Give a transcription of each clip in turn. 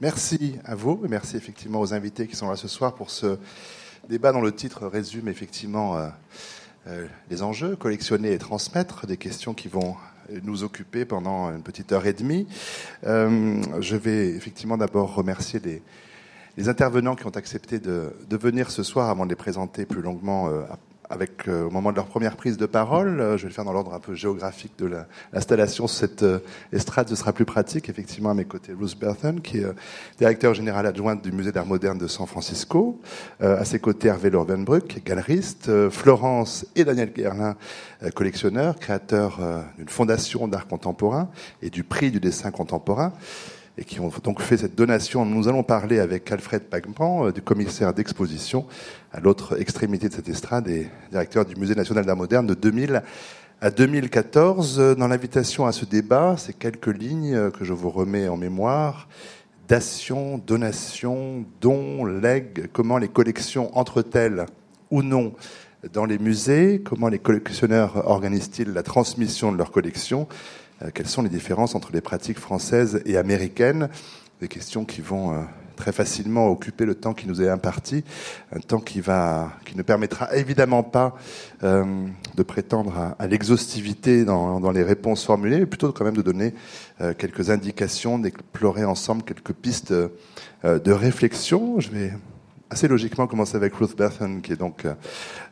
Merci à vous et merci effectivement aux invités qui sont là ce soir pour ce débat dont le titre résume effectivement euh, euh, les enjeux, collectionner et transmettre, des questions qui vont nous occuper pendant une petite heure et demie. Euh, je vais effectivement d'abord remercier les, intervenants qui ont accepté de, venir ce soir avant de les présenter plus longuement avec, euh, au moment de leur première prise de parole. Euh, je vais le faire dans l'ordre un peu géographique de l'installation sur cette euh, estrade. Ce sera plus pratique. Effectivement, à mes côtés, Ruth Berthon, qui est directeur général adjoint du Musée d'art moderne de San Francisco. à ses côtés, Hervé Lorbenbruck, galeriste. Florence et Daniel Guerlin, collectionneurs, créateurs d'une fondation d'art contemporain et du prix du dessin contemporain et qui ont donc fait cette donation. Nous allons parler avec Alfred Pagman, du commissaire d'exposition, à l'autre extrémité de cette estrade et directeur du Musée national d'art moderne de 2000 à 2014. Dans l'invitation à ce débat, c'est quelques lignes que je vous remets en mémoire. Dation, donation, don, legs, comment les collections entrent-elles ou non dans les musées, comment les collectionneurs organisent-ils la transmission de leurs collections, euh, quelles sont les différences entre les pratiques françaises et américaines, des questions qui vont euh, très facilement occuper le temps qui nous est imparti, un temps qui va, qui ne permettra évidemment pas euh, de prétendre à, l'exhaustivité dans, dans, les réponses formulées, mais plutôt quand même de donner euh, quelques indications, d'explorer ensemble quelques pistes euh, de réflexion. Je vais assez logiquement commencer avec Ruth Berthon, qui est donc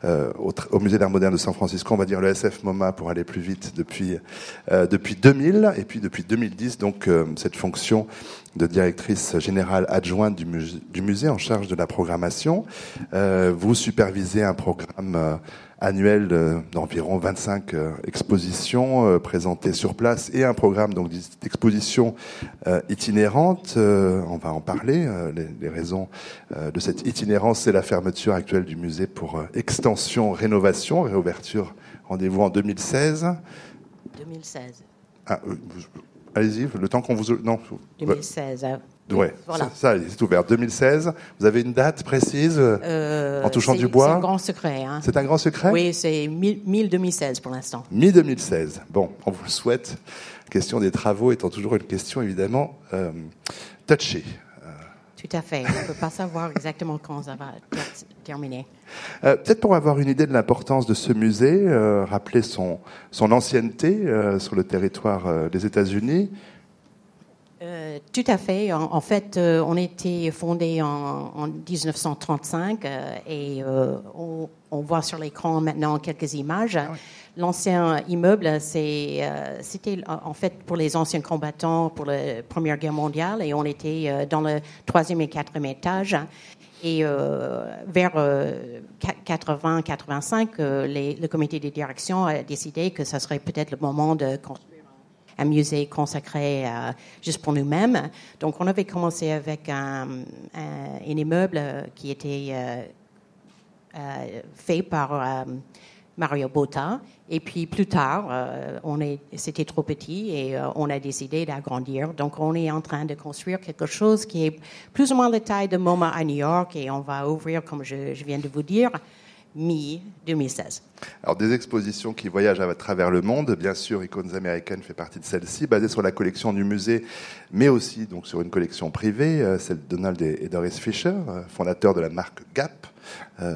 euh, au, au, Musée d'art moderne de San Francisco, on va dire le SF MoMA pour aller plus vite depuis euh, depuis 2000 et puis depuis 2010 donc euh, cette fonction de directrice générale adjointe du musée, du musée en charge de la programmation. Euh, vous supervisez un programme euh, annuel d'environ 25 euh, expositions présentées sur place et un programme donc d'exposition itinérante. on va en parler. Les, les raisons de cette itinérance, c'est la fermeture actuelle du musée pour extension, rénovation, réouverture. Rendez-vous en 2016. 2016. Ah, Allez-y, le temps qu'on vous. Non. 2016. Voilà. ça, c'est ouvert. 2016. Vous avez une date précise euh, en touchant du bois C'est un grand secret. Hein. C'est un grand secret Oui, c'est mi-2016 pour l'instant. Mi-2016. Bon, on vous le souhaite. La question des travaux étant toujours une question évidemment euh, touchée. Tout à fait. On ne peut pas savoir exactement quand ça va terminer. Euh, Peut-être pour avoir une idée de l'importance de ce musée, euh, rappeler son, son ancienneté euh, sur le territoire euh, des États-Unis. Euh, tout à fait. En, en fait, euh, on était fondé en, en 1935 et on, on, voit sur l'écran maintenant quelques images. Ah oui. L'ancien immeuble, euh, c'était en fait pour les anciens combattants pour la Première Guerre mondiale et on était euh, dans le troisième et quatrième étage. Et euh, vers 80-85, le comité de direction a décidé que ce serait peut-être le moment de construire un musée consacré juste pour nous-mêmes. Donc on avait commencé avec un, un, immeuble qui était fait par Mario Botta. Et puis plus tard, euh, on est, c'était trop petit et euh, on a décidé d'agrandir. Donc on est en train de construire quelque chose qui est plus ou moins la taille de MoMA à New York et on va ouvrir, comme je viens de vous dire, mi-2016. Alors des expositions qui voyagent à travers le monde, bien sûr, Icônes américaines fait partie de celle-ci, basée sur la collection du musée, mais aussi donc sur une collection privée, euh, celle de Donald et Doris Fisher, fondateurs de la marque Gap. Euh,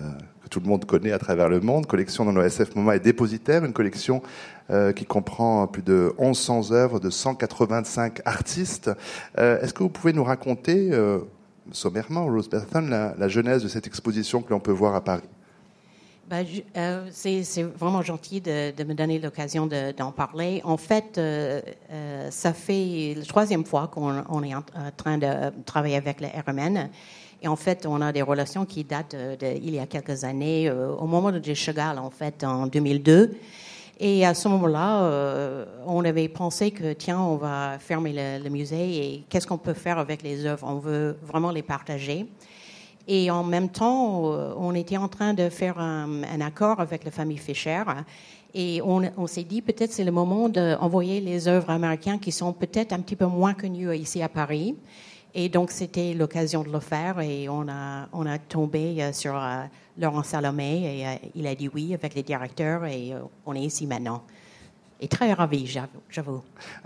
tout le monde connaît à travers le monde, collection dont l'OSF MoMA est dépositaire, une collection euh, qui comprend plus de 1100 œuvres de 185 artistes. Euh, Est-ce que vous pouvez nous raconter, euh, sommairement, Rose Berthon, la, la, genèse de cette exposition que l'on peut voir à Paris? Ben, euh, c'est vraiment gentil de, de me donner l'occasion d'en de, parler. En fait, euh, euh, ça fait la troisième fois qu'on est en train de travailler avec le RMN. Et en fait, on a des relations qui datent d'il y a quelques années, euh, au moment de Chagall, en fait, en 2002. Et à ce moment-là, euh, on avait pensé que, tiens, on va fermer le, le musée et qu'est-ce qu'on peut faire avec les œuvres? On veut vraiment les partager. Et en même temps, euh, on était en train de faire un, accord avec la famille Fischer. Et on, on s'est dit, peut-être c'est le moment d'envoyer les œuvres américaines qui sont peut-être un petit peu moins connues ici à Paris. Et donc, c'était l'occasion de le faire et on a, on a tombé euh, sur euh, Laurent Salomé et il a dit oui avec les directeurs et on est ici maintenant. Et très ravie, j'avoue.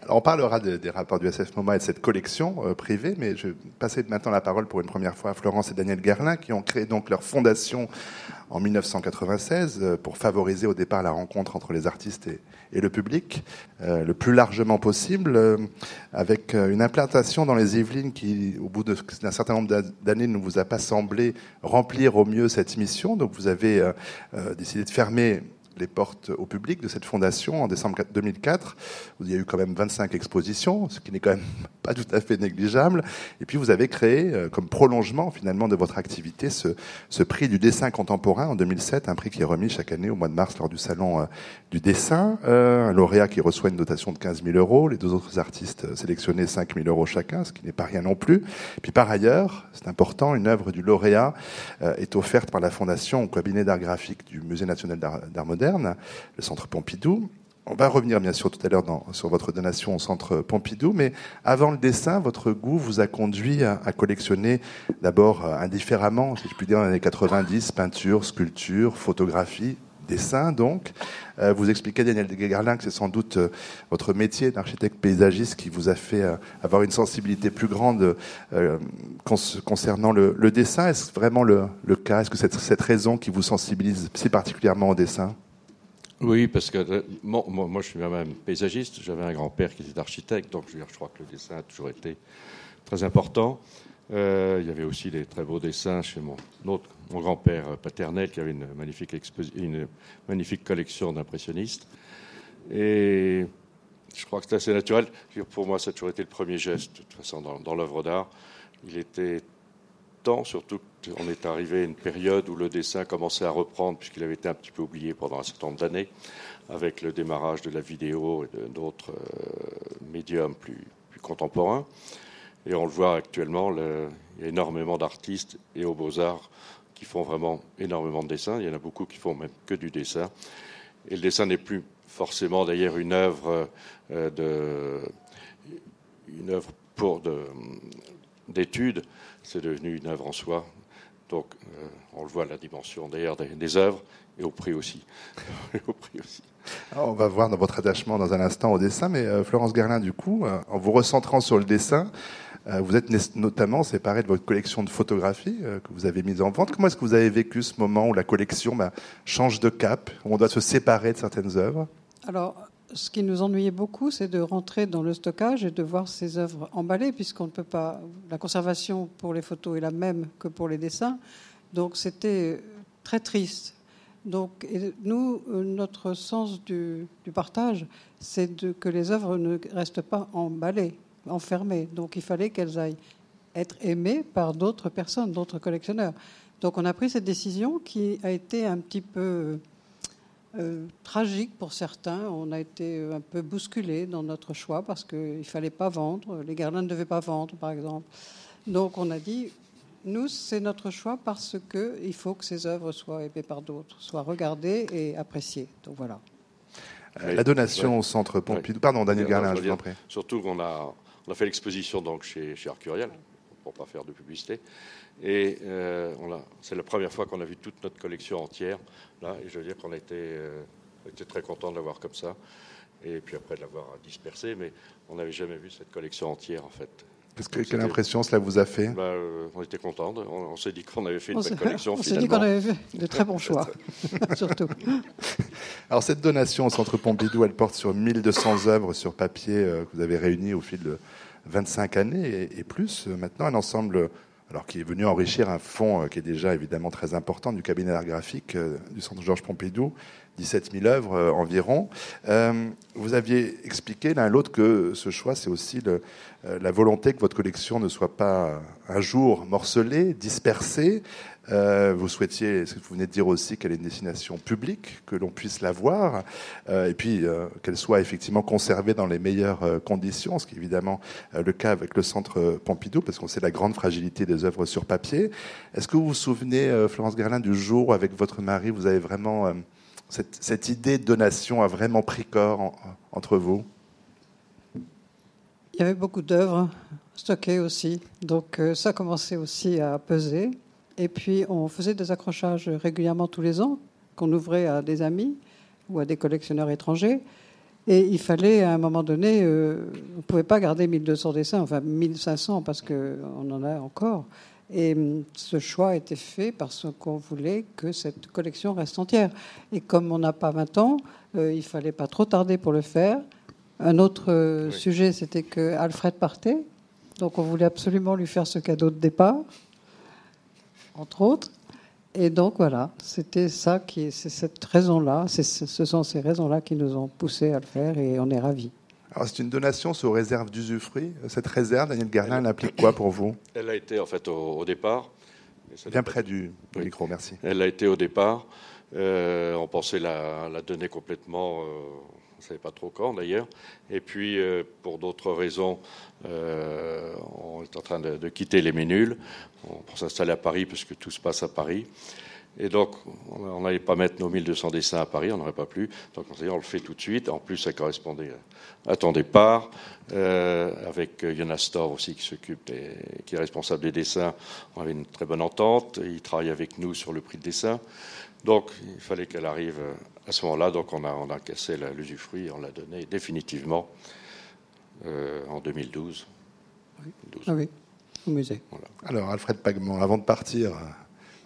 on parlera des rapports du SF MoMA et de cette collection privée, mais je vais passer maintenant la parole pour une première fois à Florence et Daniel Gerlin, qui ont créé donc leur fondation en 1996 pour favoriser au départ la rencontre entre les artistes et, le public euh, le plus largement possible, euh, avec euh, une implantation dans les Yvelines qui, au bout d'un certain nombre d'années, ne vous a pas semblé remplir au mieux cette mission. Donc vous avez décidé de fermer les portes au public de cette fondation en décembre 2004. Il y a eu quand même 25 expositions, ce qui n'est quand même pas tout à fait négligeable. Et puis vous avez créé, euh, comme prolongement finalement de votre activité, ce, prix du dessin contemporain en 2007, un prix qui est remis chaque année au mois de mars lors du salon euh, du dessin. Euh, un lauréat qui reçoit une dotation de 15 000 euros, les deux autres artistes sélectionnés 5 000 euros chacun, ce qui n'est pas rien non plus. Puis par ailleurs, c'est important, une œuvre du lauréat est offerte par la fondation au cabinet d'art graphique du Musée national d'art moderne le centre Pompidou. On va revenir bien sûr tout à l'heure sur votre donation au centre Pompidou, mais avant le dessin, votre goût vous a conduit à, collectionner d'abord euh, indifféremment, si je puis dire, dans les années 90, peinture, sculpture, photographie, dessin donc. Euh, vous expliquez, Daniel Garlin, que c'est sans doute euh, votre métier d'architecte paysagiste qui vous a fait avoir une sensibilité plus grande concernant le, dessin. Est-ce vraiment le, cas? Est-ce que c'est cette raison qui vous sensibilise si particulièrement au dessin? Oui, parce que euh, moi, je suis même paysagiste. J'avais un grand-père qui était architecte, donc je, crois que le dessin a toujours été très important. Euh, il y avait aussi des très beaux dessins chez mon, grand-père paternel qui avait une magnifique, collection d'impressionnistes. Et je crois que c'est assez naturel. Pour moi, ça a toujours été le premier geste, de toute façon, dans, dans l'œuvre d'art. Il était surtout qu'on est arrivé à une période où le dessin commençait à reprendre, puisqu'il avait été un petit peu oublié pendant un certain nombre d'années, avec le démarrage de la vidéo et d'autres euh, médiums plus, contemporains. Et on le voit actuellement, il y a énormément d'artistes et aux beaux-arts qui font vraiment énormément de dessins. Il y en a beaucoup qui font même que du dessin. Et le dessin n'est plus forcément d'ailleurs une œuvre euh, c'est devenu une œuvre en soi. Donc, euh, on le voit la dimension d'ailleurs des, œuvres et au prix aussi. au prix aussi. on va voir dans votre attachement dans un instant au dessin, mais euh, Florence Gerlin, du coup, euh, en vous recentrant sur le dessin, vous êtes notamment séparé de votre collection de photographies que vous avez mise en vente. Comment est-ce que vous avez vécu ce moment où la collection bah, change de cap, où on doit se séparer de certaines œuvres? Alors, ce qui nous ennuyait beaucoup, c'est de rentrer dans le stockage et de voir ces œuvres emballées, puisqu'on ne peut pas. La conservation pour les photos est la même que pour les dessins. Donc c'était très triste. Donc, nous, euh, notre sens du, partage, c'est que les œuvres ne restent pas emballées, enfermées. Donc, il fallait qu'elles aillent être aimées par d'autres personnes, d'autres collectionneurs. Donc, on a pris cette décision qui a été un petit peu euh, tragique pour certains. On a été un peu bousculé dans notre choix parce qu'il ne fallait pas vendre. Les gardiens ne devaient pas vendre, par exemple. Donc on a dit, nous, c'est notre choix parce qu'il faut que ces œuvres soient aimées par d'autres, soient regardées et appréciées. Donc voilà. Euh, la donation au centre Pompidou. Pardon, Daniel Garlin, je vous en prie. Surtout qu'on a, on a fait l'exposition donc chez, chez Arcurial, pour ne pas faire de publicité. Et euh, c'est la première fois qu'on a vu toute notre collection entière. Là, et je veux dire qu'on a été, euh, très content de l'avoir comme ça. Et puis après de l'avoir dispersé, mais on n'avait jamais vu cette collection entière en fait. Que, quelle impression cela vous a fait? Bah, euh, On était contents. On, s'est dit qu'on avait fait une belle collection. On s'est dit qu'on avait fait de très bons choix, surtout. Alors cette donation au Centre Pompidou, elle porte sur 1200 œuvres sur papier que vous avez réunies au fil de 25 années et, et plus. Maintenant, un ensemble alors qui est venu enrichir un fonds euh, qui est déjà évidemment très important du cabinet d'art graphique euh, du Centre Georges Pompidou, 17 000 œuvres euh, environ. vous aviez expliqué l'un l'autre que ce choix, c'est aussi la volonté que votre collection ne soit pas un jour morcelée, dispersée, euh, vous souhaitiez, ce que vous venez de dire aussi, qu'elle ait une destination publique, que l'on puisse la voir, euh, et puis euh, qu'elle soit effectivement conservée dans les meilleures conditions, ce qui est évidemment le cas avec le centre Pompidou, parce qu'on sait la grande fragilité des œuvres sur papier. Est-ce que vous vous souvenez, Florence Gerlin, du jour où, avec votre mari, vous avez vraiment cette, idée de donation a vraiment pris corps entre vous? Il y avait beaucoup d'œuvres stockées aussi, donc ça commençait aussi à peser. Et puis, on faisait des accrochages régulièrement tous les ans, qu'on ouvrait à des amis ou à des collectionneurs étrangers. Et il fallait, à un moment donné, euh, on ne pouvait pas garder 1200 dessins, enfin 1500 parce qu'on en a encore. Et hum, ce choix a été fait parce qu'on voulait que cette collection reste entière. Et comme on n'a pas 20 ans, euh, il fallait pas trop tarder pour le faire. Un autre euh, sujet, c'était que Alfred partait. Donc on voulait absolument lui faire ce cadeau de départ, entre autres. Et donc voilà, c'était ça qui, c'est cette raison-là, ce sont ces raisons-là qui nous ont poussé à le faire et on est ravis. Alors c'est une donation sous réserve d'usufruit. Cette réserve, Daniel Garlin, elle implique quoi pour vous? Elle a été en fait au, départ. Bien près du, micro, merci. Elle a été au départ. Euh, on pensait la, la donner complètement. Euh, savait pas trop quand d'ailleurs. Et puis, euh, pour d'autres raisons, euh, on est en train de, quitter les Ménules pour s'installer à Paris, puisque tout se passe à Paris. Et donc, on n'allait pas mettre nos 1200 dessins à Paris, on n'aurait pas pu. Donc, on s'est dit, on le fait tout de suite. En plus, ça correspondait à ton départ, euh, avec Jonas aussi qui s'occupe, qui est responsable des dessins. On avait une très bonne entente. Il travaille avec nous sur le prix de dessin. Donc, il fallait qu'elle arrive à ce moment-là. Donc, on a, on a cassé l'usufruit et on l'a donné définitivement euh, en 2012. Ah oui, au musée. Alors, Alfred Pagman, avant de partir,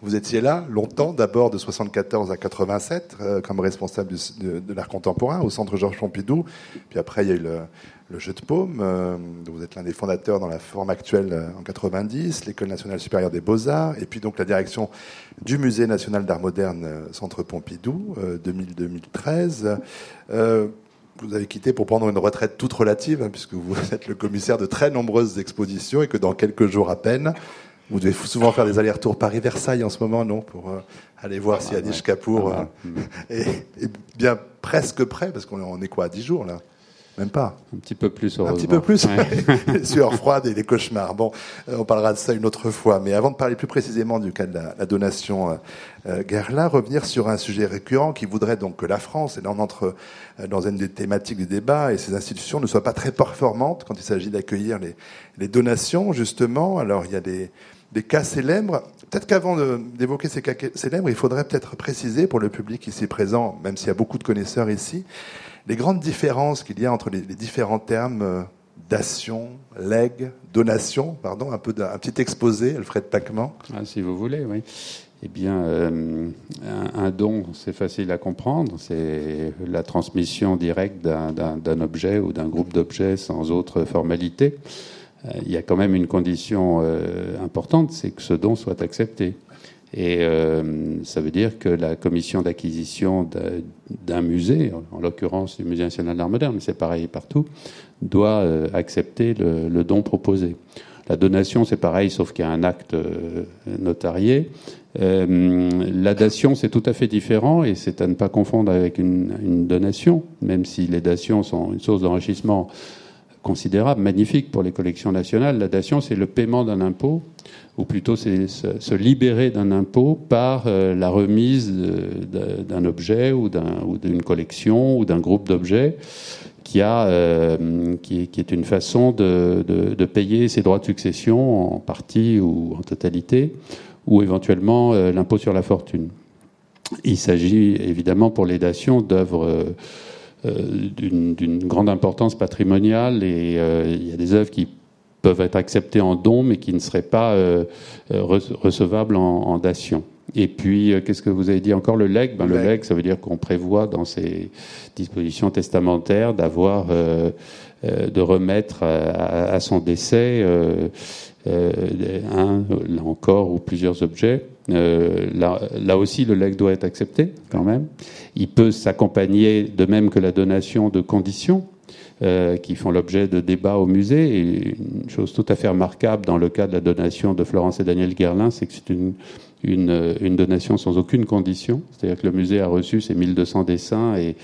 vous étiez là longtemps, d'abord de 74 à 87, euh, comme responsable de, l'art contemporain au Centre Georges Pompidou. Puis après, il y a eu le, jeu de paume, euh, vous êtes l'un des fondateurs dans la forme actuelle en 90, l'École nationale supérieure des beaux-arts, et puis donc la direction du Musée national d'art moderne Centre Pompidou, 2000-2013 vous avez quitté pour prendre une retraite toute relative, hein, puisque vous êtes le commissaire de très nombreuses expositions et que dans quelques jours à peine, vous devez souvent faire des allers-retours Paris-Versailles en ce moment, non Pour euh, aller voir si Adish Kapoor euh, est, bien presque prêt, parce qu'on est quoi, à 10 jours là? Même pas. Un petit peu plus, Un petit peu plus, ouais. sueur froide et les cauchemars. Bon, euh, on parlera de ça une autre fois. Mais avant de parler plus précisément du cas de la, donation euh, euh, revenir sur un sujet récurrent qui voudrait donc que la France, et là on entre euh, dans une des thématiques du débat, et ces institutions ne soient pas très performantes quand il s'agit d'accueillir les, les, donations, justement. Alors il y a des, des cas célèbres. Peut-être qu'avant d'évoquer ces cas célèbres, il faudrait peut-être préciser pour le public ici présent, même s'il y a beaucoup de connaisseurs ici, les grandes différences qu'il y a entre les, différents termes euh, dation, legs, donation, pardon, un peu petit exposé, Alfred Pacman. Ah, si vous voulez, oui. Eh bien, euh, un, don, c'est facile à comprendre. C'est la transmission directe d'un objet ou d'un groupe d'objets sans autre formalité. Euh, il y a quand même une condition importante, c'est que ce don soit accepté. Et euh, ça veut dire que la commission d'acquisition d'un musée, en l'occurrence du Musée national d'art moderne, mais c'est pareil partout, doit euh, accepter le, don proposé. La donation, c'est pareil, sauf qu'il y a un acte euh, notarié. la dation, c'est tout à fait différent et c'est à ne pas confondre avec une, une, donation, même si les dations sont une source d'enrichissement considérable, magnifique pour les collections nationales. La dation, c'est le paiement d'un impôt ou plutôt c'est se libérer d'un impôt par euh, la remise d'un objet ou d'une collection ou d'un groupe d'objets qui, euh, qui, est une façon de, payer ses droits de succession en partie ou en totalité, ou éventuellement euh, l'impôt sur la fortune. Il s'agit évidemment pour les dations d'œuvres d'une grande importance patrimoniale et il y a des œuvres qui peuvent être acceptés en don, mais qui ne seraient pas euh, euh, recevables en, dation. Et puis, euh, qu'est-ce que vous avez dit encore? Le leg ben, Le leg, ça veut dire qu'on prévoit dans ces dispositions testamentaires d'avoir, de remettre à, son décès un, là encore, ou plusieurs objets. là, là, aussi, le leg doit être accepté quand même. Il peut s'accompagner, de même que la donation, de conditions. Euh, qui font l'objet de débats au musée. Et une chose tout à fait remarquable dans le cas de la donation de Florence et Daniel Guerlin, c'est que c'est une, une, une, donation sans aucune condition. C'est-à-dire que le musée a reçu ses 1200 dessins et,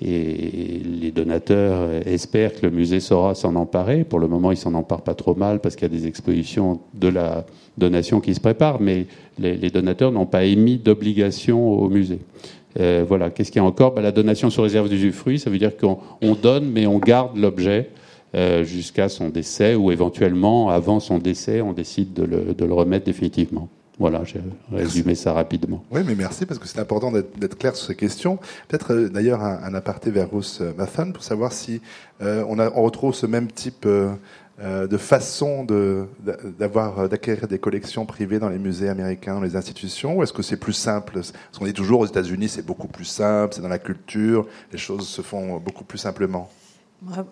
et les donateurs espèrent que le musée saura s'en emparer. Pour le moment, il s'en empare pas trop mal parce qu'il y a des expositions de la donation qui se préparent, mais les, donateurs n'ont pas émis d'obligation au musée. Euh, voilà. Qu'est-ce qu'il y a encore? Bah, La donation sur réserve d'usufruit, ça veut dire qu'on donne, mais on garde l'objet euh, jusqu'à son décès, ou éventuellement, avant son décès, on décide de le, remettre définitivement. Voilà, j'ai résumé ça rapidement. Oui, mais merci parce que c'est important d'être clair sur ces questions. Peut-être euh, d'ailleurs un, aparté vers Ruth Mathan pour savoir si on, a, on, retrouve ce même type de façon d'avoir d'acquérir des collections privées dans les musées américains, dans les institutions, ou est-ce que c'est plus simple? Parce qu'on dit toujours aux États-Unis, c'est beaucoup plus simple, c'est dans la culture, les choses se font beaucoup plus simplement.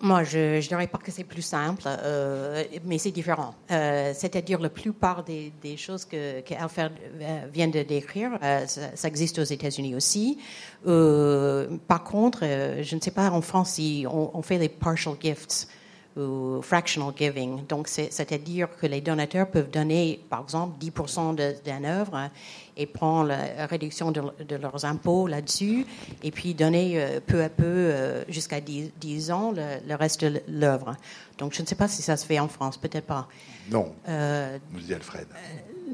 Moi, je ne dirais pas que c'est plus simple, euh, mais c'est différent. Euh, c'est-à-dire, la plupart des, choses que, que euh, vient de décrire, ça, existe aux États-Unis aussi. par contre, je ne sais pas en France si on fait les partial gifts ou fractional giving. Donc, c'est-à-dire que les donateurs peuvent donner, par exemple, 10% d'une œuvre et prendre la réduction de, leurs impôts là-dessus, et puis donner euh, peu à peu, euh, jusqu'à 10, ans, le, reste de l'œuvre. Donc, je ne sais pas si ça se fait en France, peut-être pas. Non, euh, nous dit Alfred.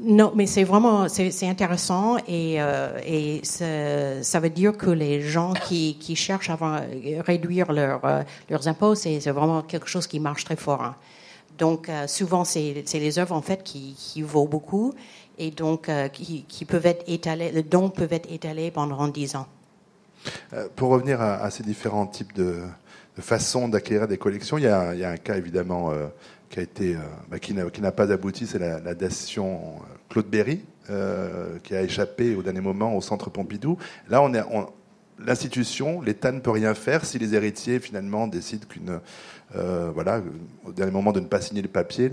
Non, mais c'est vraiment c'est intéressant et, euh, et ça veut dire que les gens qui, qui cherchent à réduire leur, euh, leurs impôts, c'est vraiment quelque chose qui marche très fort. Hein. Donc euh, souvent c'est les œuvres en fait qui, qui vaut beaucoup et donc qui, qui, peuvent être étalées, le don peut être étalé pendant 10 ans. pour revenir à, ces différents types de, de façons d'acquérir des collections, il y, a, il y, a, un cas évidemment qui a été, euh, bah, qui n'a pas abouti, c'est la, dation euh, Claude Berry, euh, qui a échappé au dernier moment au Centre Pompidou. Là, on est, l'institution, l'État ne peut rien faire si les héritiers finalement décident qu'une, voilà, au dernier moment de ne pas signer le papier,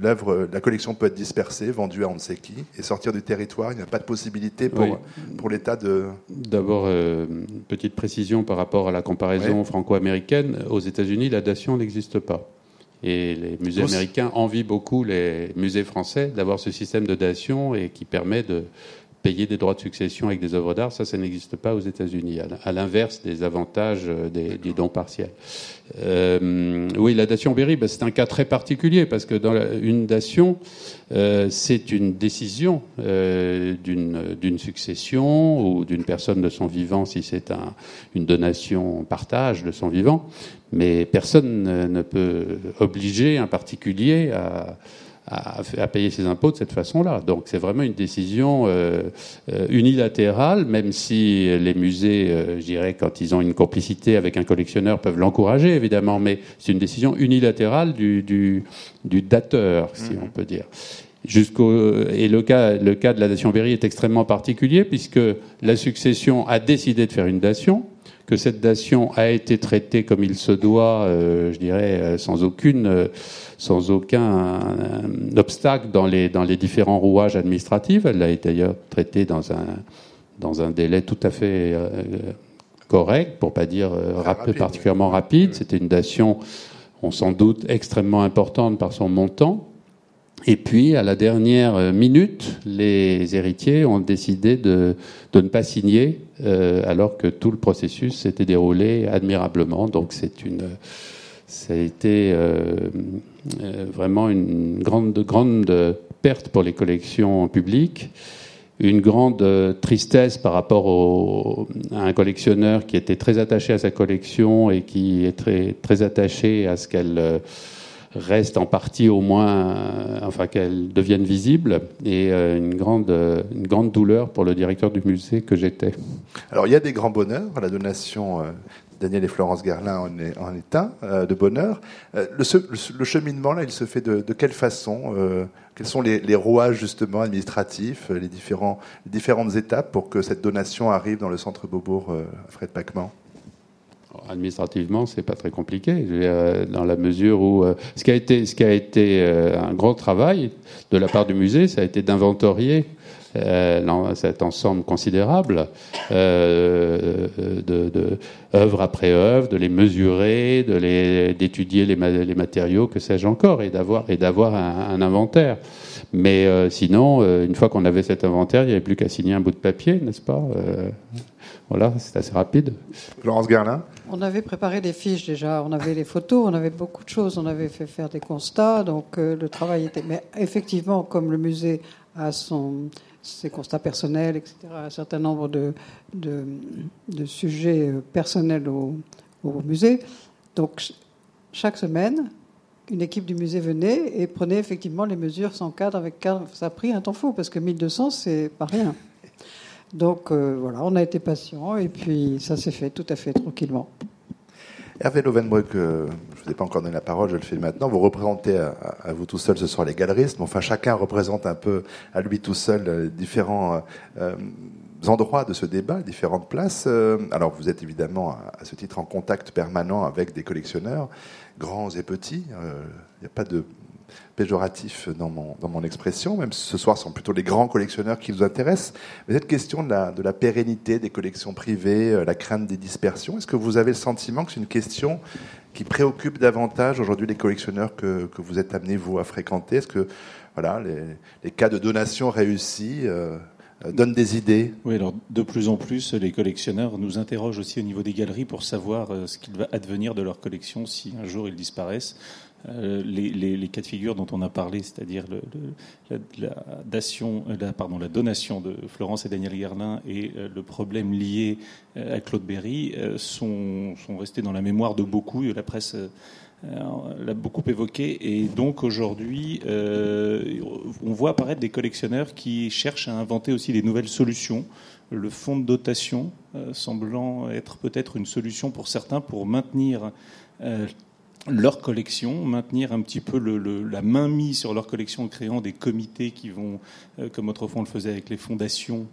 l'œuvre, la collection peut être dispersée, vendue à on ne sait qui, et sortir du territoire. Il n'y a pas de possibilité pour, pour l'État de. D'abord, petite précision par rapport à la comparaison franco-américaine. Aux États-Unis, la dation n'existe pas. Et les musées américains envient beaucoup les musées français d'avoir ce système de dation et qui permet de payer des droits de succession avec des œuvres d'art. Ça, ça n'existe pas aux États-Unis, à l'inverse des avantages euh, des, dons partiels. Euh, oui, la dation Berry, ben, c'est un cas très particulier parce que dans une dation, euh, c'est une décision d'une succession ou d'une personne de son vivant si c'est un, une donation partage de son vivant mais personne ne peut obliger un particulier à, à, payer ses impôts de cette façon-là. Donc c'est vraiment une décision euh, euh, unilatérale, même si les musées, euh, je dirais, quand ils ont une complicité avec un collectionneur, peuvent l'encourager, évidemment, mais c'est une décision unilatérale du, du, du dateur, si mmh. on peut dire. Jusqu'au, et le cas, le cas de la dation Berry est extrêmement particulier, puisque la succession a décidé de faire une dation, que cette dation a été traitée comme il se doit, euh, je dirais, euh, sans aucune, euh, sans aucun obstacle dans les dans les différents rouages administratifs. Elle a été d'ailleurs traitée dans un dans un délai tout à fait correct, pour pas dire particulièrement rapide. C'était une dation, on s'en doute, extrêmement importante par son montant. Et puis, à la dernière minute, les héritiers ont décidé de, de ne pas signer, euh, alors que tout le processus s'était déroulé admirablement. Donc, c'est une, ça a été euh, euh, vraiment une grande, grande perte pour les collections publiques, une grande tristesse par rapport au, à un collectionneur qui était très attaché à sa collection et qui est très, très attaché à ce qu'elle reste en partie au moins, euh, enfin qu'elle devienne visible, et euh, une grande, une grande douleur pour le directeur du musée que j'étais. Alors il y a des grands bonheurs, la donation. Euh, Daniel et Florence Gerlin en est, un de bonheur. Le, cheminement, là, il se fait de, quelle façon Quels sont les, rouages, justement, administratifs, les différentes étapes pour que cette donation arrive dans le centre Beaubourg, Fred Pacman? Administrativement, c'est pas très compliqué, dans la mesure où euh, ce qui a été, ce qui a été euh, un grand travail de la part du musée, ça a été d'inventorier euh, cet ensemble considérable euh, de, œuvre après œuvre, de les mesurer, de les d'étudier les, matériaux, que sais-je encore, et d'avoir et d'avoir un, inventaire. Mais sinon, une fois qu'on avait cet inventaire, il n'y avait plus qu'à signer un bout de papier, n'est-ce pas Voilà, c'est assez rapide. Florence Garlin on avait préparé des fiches déjà, on avait les photos, on avait beaucoup de choses, on avait fait faire des constats, donc euh, le travail était. Mais effectivement, comme le musée a ses constats personnels, etc., un certain nombre de, sujets euh, personnels au, au, musée, donc chaque semaine, une équipe du musée venait et prenait effectivement les mesures sans cadre avec cadre. Ça a pris un temps fou parce que 1200, c'est pas rien. Donc euh, voilà, on a été patient et puis ça s'est fait tout à fait tranquillement. Hervé Lovenbruck, euh, je ne vous ai pas encore donné la parole, je le fais maintenant. Vous représentez à, vous tout seul ce soir les galeristes, mais enfin chacun représente un peu à lui tout seul euh, différents endroits de ce débat, différentes places. alors vous êtes évidemment à, ce titre en contact permanent avec des collectionneurs, grands et petits. Il n'y a pas de péjoratif dans mon, dans mon expression, même si ce soir ce sont plutôt les grands collectionneurs qui nous intéressent. Mais cette question de la, de la pérennité des collections privées, euh, la crainte des dispersions, est-ce que vous avez le sentiment que c'est une question qui préoccupe davantage aujourd'hui les collectionneurs que, que vous êtes amenés, vous, à fréquenter? Est-ce que voilà, les, les, cas de donation réussis euh, donnent des idées? Oui, alors de plus en plus, les collectionneurs nous interrogent aussi au niveau des galeries pour savoir euh, ce qu'il va advenir de leur collection si un jour ils disparaissent. Euh, les, cas de figure dont on a parlé, c'est-à-dire la, la, donation de Florence et Daniel Gerlin et euh, le problème lié euh, à Claude Berry, sont, restés dans la mémoire de beaucoup. La presse l'a beaucoup évoqué. Et donc aujourd'hui, on voit apparaître des collectionneurs qui cherchent à inventer aussi des nouvelles solutions. Le fonds de dotation semblant être peut-être une solution pour certains pour maintenir leur collection, maintenir un petit peu le, la main mise sur leur collection en créant des comités qui vont, euh, comme autrefois on le faisait avec les fondations,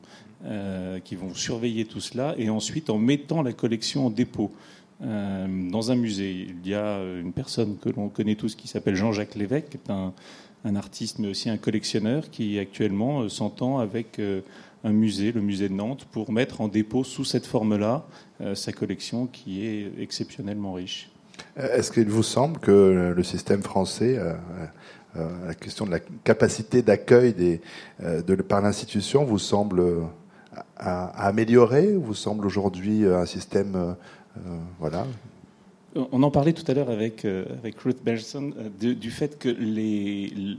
euh, qui vont surveiller tout cela, et ensuite en mettant la collection en dépôt. Euh, dans un musée, il y a une personne que l'on connaît tous qui s'appelle Jean-Jacques Lévesque, qui est un, un, artiste mais aussi un collectionneur qui actuellement s'entend avec un musée, le musée de Nantes, pour mettre en dépôt sous cette forme-là sa collection qui est exceptionnellement riche. Euh, est-ce qu'il vous semble que le système français, euh, euh, la question de la capacité d'accueil par l'institution, vous semble à améliorer Vous semble aujourd'hui un système voilà, on en parlait tout à l'heure avec, euh, Ruth Belson euh, du fait que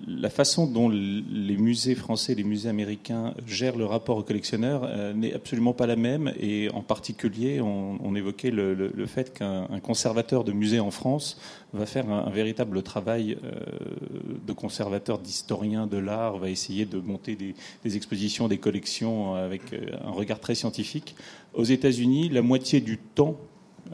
la façon dont les musées français les musées américains gèrent le rapport aux collectionneurs euh, n'est absolument pas la même. Et en particulier, on, évoquait le, fait qu'un conservateur de musée en France va faire un, véritable travail de conservateur, d'historien de l'art, va essayer de monter des, des expositions, des collections avec un regard très scientifique. Aux États-Unis, la moitié du temps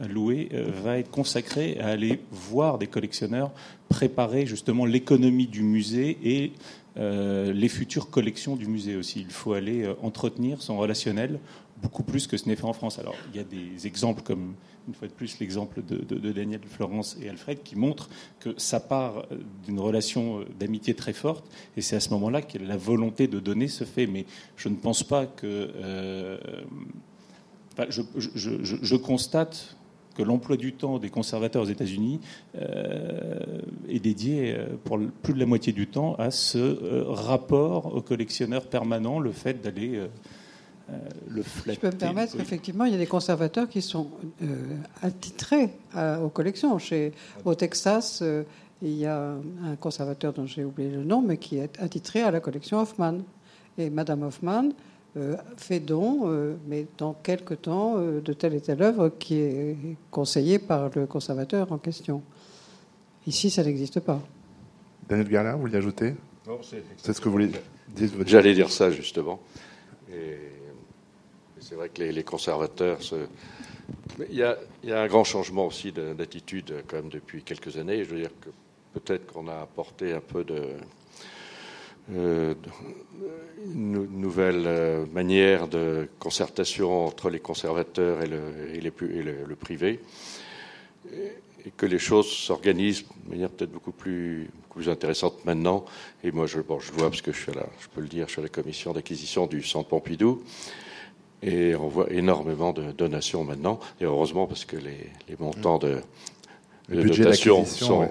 loué euh, va être consacré à aller voir des collectionneurs préparer justement l'économie du musée et euh, les futures collections du musée aussi. Il faut aller euh, entretenir son relationnel beaucoup plus que ce n'est fait en France. Alors, il y a des exemples comme, une fois de plus, l'exemple de, Daniel, Florence et Alfred qui montrent que ça part d'une relation d'amitié très forte et c'est à ce moment-là que la volonté de donner se fait. Mais je ne pense pas que. je, constate que l'emploi du temps des conservateurs aux États-Unis euh, est dédié euh, pour plus de la moitié du temps à ce euh, rapport au collectionneur permanent, le fait d'aller le flatter. Je peux me permettre, effectivement, il y a des conservateurs qui sont attitrés aux collections. Chez, au Texas, il y a un conservateur dont j'ai oublié le nom, mais qui est attitré à la collection Hoffman. Et Madame Hoffman euh, fait don, euh, mais dans quelque temps, euh, de telle et telle œuvre qui est conseillée par le conservateur en question. Ici, ça n'existe pas. Daniel Garlin, vous voulez ajouter? Non, c'est ce que vous voulez dire. J'allais dire ça, justement. Et c'est vrai que les, conservateurs se... Il y, a, il y, a, un grand changement aussi d'attitude quand même depuis quelques années. Je veux dire que peut-être qu'on a apporté un peu de, une nouvelle euh, manière de concertation entre les conservateurs et le, privé, et que les choses s'organisent de manière peut-être beaucoup plus, intéressante maintenant. Et moi, je, bon, vois, parce que je suis là, je peux le dire, je suis à la commission d'acquisition du Centre Pompidou, et on voit énormément de donations maintenant, et heureusement parce que les montants de, les dotations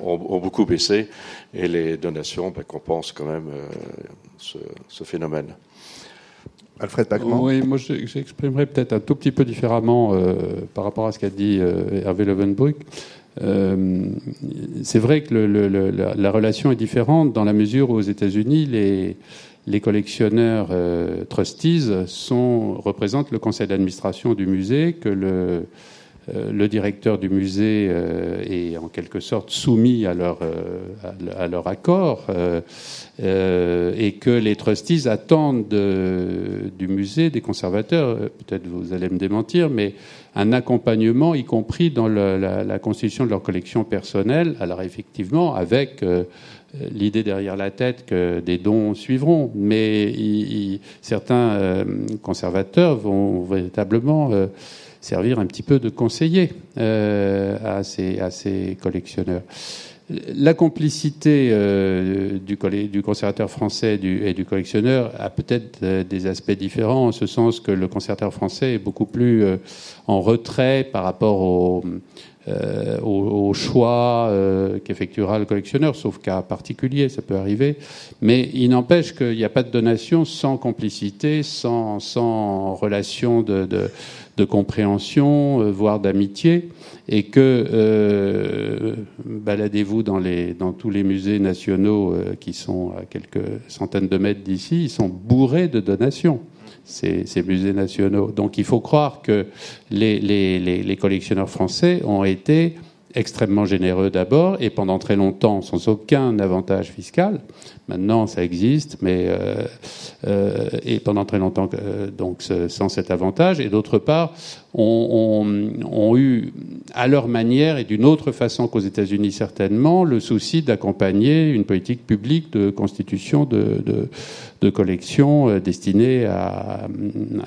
ont, beaucoup baissé et les donations ben, compensent quand même euh, ce, phénomène. Alfred Pacman. Oui, moi j'exprimerai peut-être un tout petit peu différemment euh, par rapport à ce qu'a dit euh, Hervé Levenbruck. c'est vrai que la, relation est différente dans la mesure où aux États-Unis, les, les collectionneurs trustees sont, représentent le conseil d'administration du musée, que le, le directeur du musée est en quelque sorte soumis à leur, leur accord et que les trustees attendent du musée, des conservateurs, peut-être vous allez me démentir, mais un accompagnement, y compris dans la, constitution de leur collection personnelle, alors effectivement avec l'idée derrière la tête que des dons suivront, mais certains euh, conservateurs vont véritablement euh, servir un petit peu de conseiller euh, à, ces, à, ces, collectionneurs. La complicité du, du, conservateur français et du collectionneur a peut-être des aspects différents, en ce sens que le conservateur français est beaucoup plus en retrait par rapport au euh, au, choix euh, qu'effectuera le collectionneur, sauf cas particulier, ça peut arriver. Mais il n'empêche qu'il n'y a pas de donation sans complicité, sans, sans relation de, de, compréhension, euh, voire d'amitié, et que baladez-vous dans, dans tous les musées nationaux qui sont à quelques centaines de mètres d'ici, ils sont bourrés de donations ces, musées nationaux. Donc il faut croire que les, collectionneurs français ont été extrêmement généreux d'abord et pendant très longtemps sans aucun avantage fiscal. Maintenant, ça existe, mais euh, euh, et pendant très longtemps euh, donc sans cet avantage. Et d'autre part, ont, ont, eu à leur manière et d'une autre façon qu'aux États-Unis certainement le souci d'accompagner une politique publique de constitution de, de, de collections destinée à,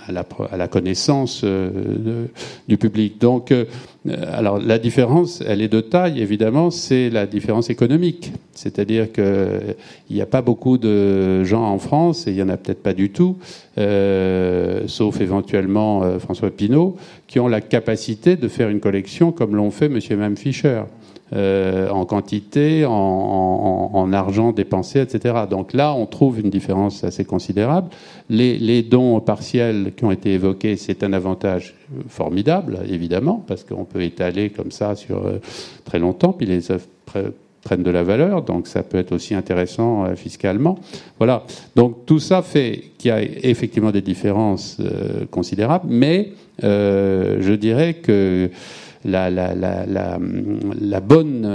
à, la, à, la, connaissance du public. Donc, alors la différence, elle est de taille évidemment, c'est la différence économique. C'est-à-dire qu'il n'y a pas beaucoup de gens en France, et il n'y en a peut-être pas du tout, euh, sauf éventuellement euh, François Pinault, qui ont la capacité de faire une collection comme l'ont fait M. et Mme Fischer. Euh, en quantité, en, argent dépensé, etc. Donc là, on trouve une différence assez considérable. Les, les dons partiels qui ont été évoqués, c'est un avantage formidable, évidemment, parce qu'on peut étaler comme ça sur très longtemps, puis les œuvres prennent de la valeur, donc ça peut être aussi intéressant euh, fiscalement. Voilà. Donc tout ça fait qu'il y a effectivement des différences euh, considérables, mais euh, je dirais que la, bonne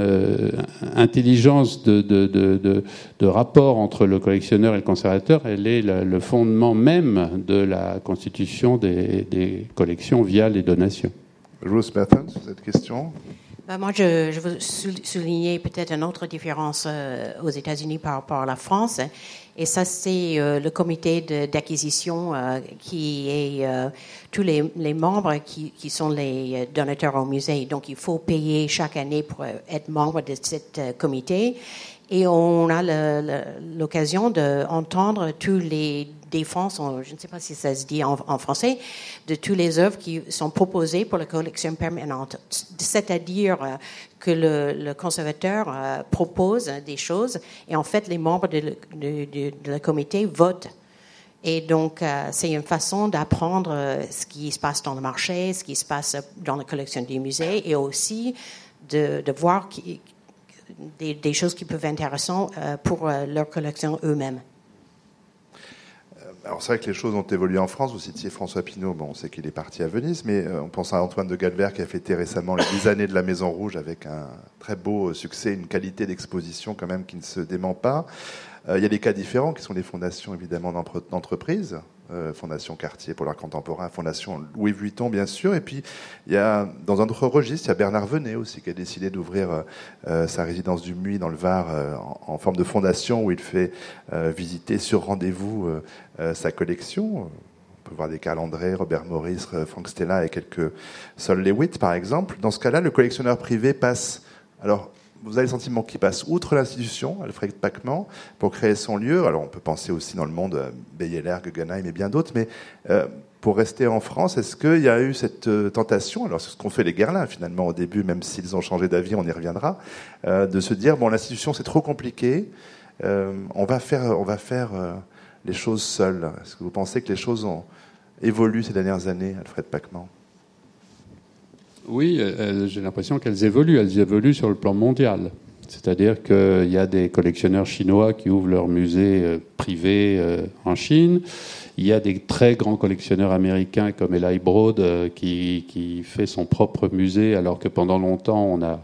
intelligence de, rapport entre le collectionneur et le conservateur, elle est le fondement même de la constitution des, collections via les donations. Bruce Mertens, cette question bah, moi, je, je, veux souligner peut-être une autre différence euh, aux États-Unis par rapport à la France. Et ça, c'est euh, le comité d'acquisition euh, qui est tous les, les membres qui, qui, sont les donateurs au musée. Donc, il faut payer chaque année pour être membre de ce comité. Et on a l'occasion d'entendre tous les défense, je ne sais pas si ça se dit en, français, de toutes les œuvres qui sont proposées pour la collection permanente. C'est-à-dire euh, que le, conservateur euh, propose des choses et en fait les membres de, la comité votent. Et donc, euh, c'est une façon d'apprendre ce qui se passe dans le marché, ce qui se passe dans la collection des musées et aussi de, voir des, choses qui peuvent être intéressantes pour leur collection eux-mêmes. Alors c'est vrai que les choses ont évolué en France. Vous citiez François Pinault, bon, on sait qu'il est parti à Venise, mais euh, on pense à Antoine de Galbert qui a fêté récemment les 10 années de la Maison Rouge avec un très beau succès, une qualité d'exposition quand même qui ne se dément pas. Euh, il y a des cas différents qui sont les fondations évidemment d'entreprises. Euh, Fondation Cartier pour l'art contemporain, Fondation Louis Vuitton bien sûr, et puis il y a dans un autre registre, il y a Bernard Venet aussi qui a décidé d'ouvrir euh, sa résidence du Muy dans le Var en, forme de fondation où il fait visiter sur rendez-vous sa collection. On peut voir des calendriers, Robert Maurice, Frank Stella et quelques Sol Lewitt par exemple. Dans ce cas-là, le collectionneur privé passe alors vous avez le sentiment qu'il passe outre l'institution, Alfred Pacman, pour créer son lieu. Alors on peut penser aussi dans le monde, euh, Beyeler, Guggenheim et bien d'autres, mais euh, pour rester en France, est-ce qu'il y a eu cette euh, tentation, alors c'est ce qu'ont fait les Guerlain finalement au début, même s'ils ont changé d'avis, on y reviendra, de se dire, bon l'institution c'est trop compliqué, on va faire, on va faire les choses seuls. Est-ce que vous pensez que les choses ont évolué ces dernières années, Alfred Pacman? Oui, j'ai l'impression qu'elles évoluent. Elles évoluent sur le plan mondial. C'est-à-dire qu'il y a des collectionneurs chinois qui ouvrent leur musée euh, privé euh, en Chine. Il y a des très grands collectionneurs américains comme Eli Broad euh, qui, qui fait son propre musée alors que pendant longtemps on a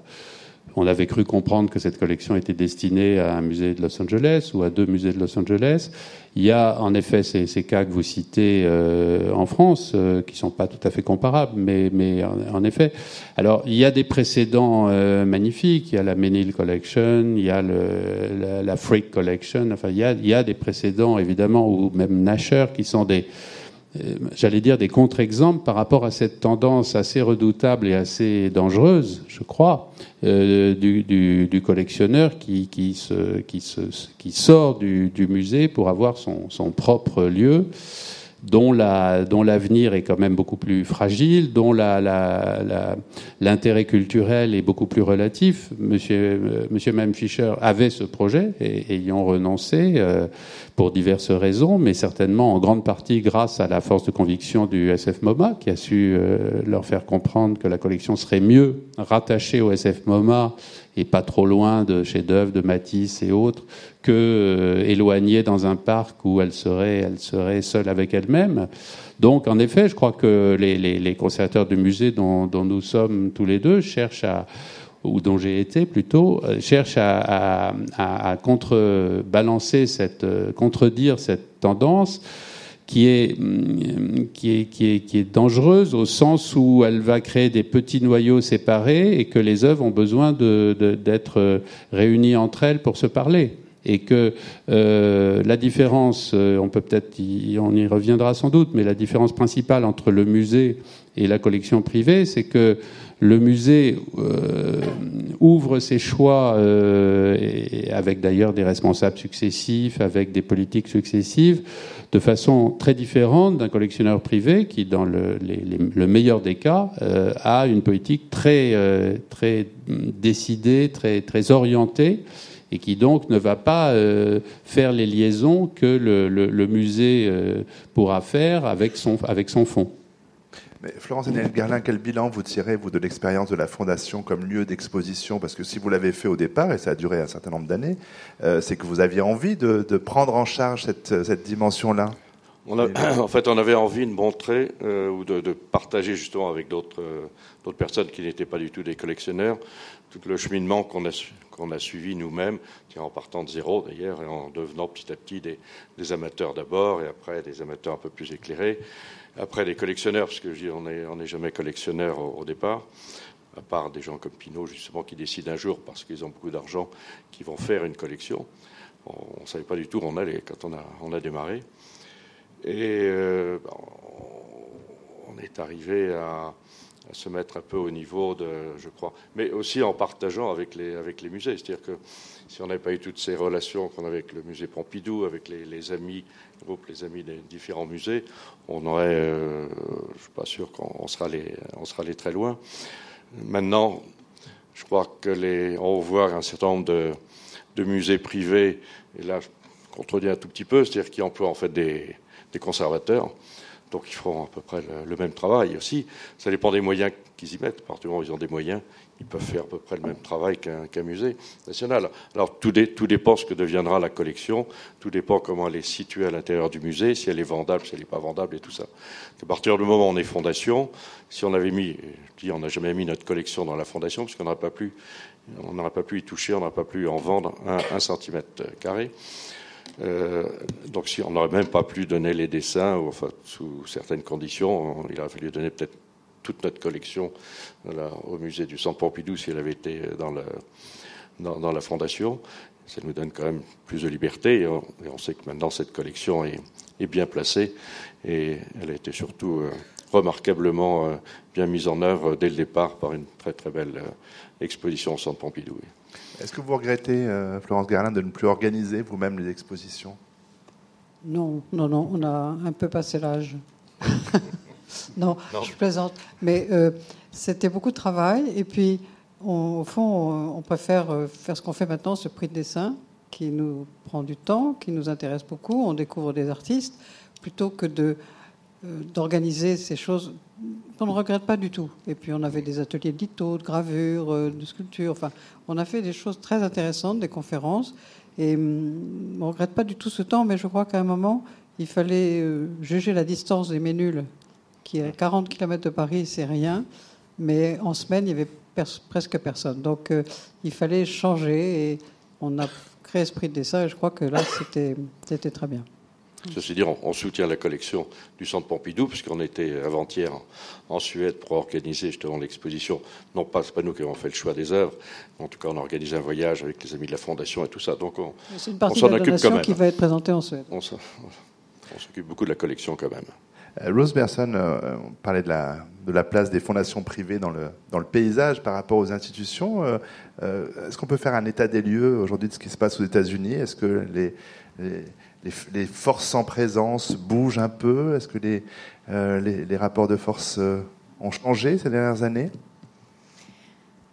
on avait cru comprendre que cette collection était destinée à un musée de Los Angeles ou à deux musées de Los Angeles. Il y a en effet ces, cas que vous citez euh, en France, euh, qui sont pas tout à fait comparables, mais, en, effet. Alors, il y a des précédents euh, magnifiques. Il y a la Menil Collection, il y a la, la Freak Collection. Enfin, il y, a, il y a des précédents, évidemment, ou même Nasher, qui sont des, j'allais dire, des contre-exemples par rapport à cette tendance assez redoutable et assez dangereuse, je crois, euh, du, collectionneur qui, sort du, musée pour avoir son propre lieu dont la, dont l'avenir est quand même beaucoup plus fragile, dont l'intérêt culturel est beaucoup plus relatif. Monsieur, euh, Monsieur Fischer avait ce projet et ayant renoncé euh, pour diverses raisons, mais certainement en grande partie grâce à la force de conviction du SF MoMA qui a su euh, leur faire comprendre que la collection serait mieux rattachée au SF MoMA et pas trop loin de chefs-d'œuvre de Matisse et autres, que euh, éloignée dans un parc où elle serait, elle serait seule avec elle-même. Donc, en effet, je crois que les, les, les conservateurs du musée dont, dont, nous sommes tous les deux cherchent à, ou dont j'ai été plutôt, euh, cherchent à, à, à contrebalancer cette, euh, contredire cette tendance qui est, qui, est, qui, est, qui est dangereuse au sens où elle va créer des petits noyaux séparés et que les œuvres ont besoin d'être de, réunies entre elles pour se parler. Et que euh, la différence, euh, on peut peut-être, on y reviendra sans doute, mais la différence principale entre le musée et la collection privée, c'est que le musée euh, ouvre ses choix, euh, avec d'ailleurs des responsables successifs, avec des politiques successives, de façon très différente d'un collectionneur privé qui, dans le, meilleur des cas, euh, a une politique très, euh, décidée, très, orientée et qui donc ne va pas euh, faire les liaisons que le, musée pourra faire avec son fonds. Mais Florence Daniel Garlin, quel bilan vous tirez, vous, de l'expérience de la Fondation comme lieu d'exposition? Parce que si vous l'avez fait au départ, et ça a duré un certain nombre d'années, euh, c'est que vous aviez envie de, prendre en charge cette, dimension-là en fait, on avait envie de montrer euh, ou de, partager justement avec d'autres euh, personnes qui n'étaient pas du tout des collectionneurs tout le cheminement qu'on a, suivi nous-mêmes, en partant de zéro d'ailleurs et en devenant petit à petit des amateurs d'abord et après des amateurs un peu plus éclairés. Après, les collectionneurs, parce que je dis, on n'est jamais collectionneur au, départ, à part des gens comme Pinot, justement, qui décident un jour, parce qu'ils ont beaucoup d'argent, qui vont faire une collection. On ne savait pas du tout où on allait quand on a, démarré. Et euh, on est arrivé à, se mettre un peu au niveau de, je crois, mais aussi en partageant avec les, avec les musées. C'est-à-dire que si on n'avait pas eu toutes ces relations qu'on avait avec le musée Pompidou, avec les, les amis, groupe, les amis des différents musées, on aurait, euh, je suis pas sûr qu'on sera allé, on sera allé très loin. Maintenant, je crois que les, on va voir un certain nombre de, de musées privés, et là, je contredis un tout petit peu, c'est-à-dire qui emploient en fait des, des conservateurs, donc ils feront à peu près le, même travail aussi. Ça dépend des moyens qu'ils y mettent. À partir du moment où ils ont des moyens, ils peuvent faire à peu près le même travail qu'un qu musée national. Alors tout, dé, tout, dépend ce que deviendra la collection, tout dépend comment elle est située à l'intérieur du musée, si elle est vendable, si elle n'est pas vendable et tout ça. À partir du moment où on est fondation, si on avait mis, je dis, on n'a jamais mis notre collection dans la fondation, parce qu'on n'aurait pas pu, pas y toucher, on n'aurait pas pu en vendre un centimètre carré. Euh, donc si on n'aurait même pas pu donner les dessins, sous certaines conditions, on, il aurait fallu donner peut-être toute notre collection au musée du Centre Pompidou si elle avait été dans, le, dans, la fondation. Ça nous donne quand même plus de liberté et on, sait que maintenant cette collection est, bien placée et elle a été surtout euh, remarquablement euh, bien mise en œuvre dès le départ par une très très belle euh, exposition au Centre Pompidou. Est-ce que vous regrettez, euh, Florence Garlin, de ne plus organiser vous-même les expositions? Non, non, non, on a un peu passé l'âge. non, non, je plaisante. Mais euh, c'était beaucoup de travail. Et puis, on, au fond, on, on préfère euh, faire ce qu'on fait maintenant, ce prix de dessin, qui nous prend du temps, qui nous intéresse beaucoup. On découvre des artistes, plutôt que de d'organiser ces choses on ne regrette pas du tout. Et puis on avait des ateliers de litho, de gravure, euh, de sculpture. Enfin, on a fait des choses très intéressantes, des conférences. Et hum, on ne regrette pas du tout ce temps, mais je crois qu'à un moment, il fallait euh, juger la distance des Ménules, qui est à 40 km de Paris, c'est rien. Mais en semaine, il y avait presque personne. Donc euh, il fallait changer et on a créé Esprit de dessin et je crois que là, c'était très bien. Ceci dit, on, soutient la collection du Centre Pompidou, puisqu'on était avant-hier en, Suède pour organiser justement l'exposition. Non pas, c'est pas nous qui avons fait le choix des œuvres, en tout cas, on a organisé un voyage avec les amis de la Fondation et tout ça. Donc, on, c'est une partie de la donation qui va être présentée en Suède. On, s'occupe beaucoup de la collection quand même. Euh, Rose Berson euh, on parlait de la, de la place des fondations privées dans le, dans le paysage par rapport aux institutions. Euh, est-ce qu'on peut faire un état des lieux aujourd'hui de ce qui se passe aux États-Unis? Est-ce que les les, forces en présence bougent un peu Est-ce que les, euh, les, rapports de force euh, ont changé ces dernières années?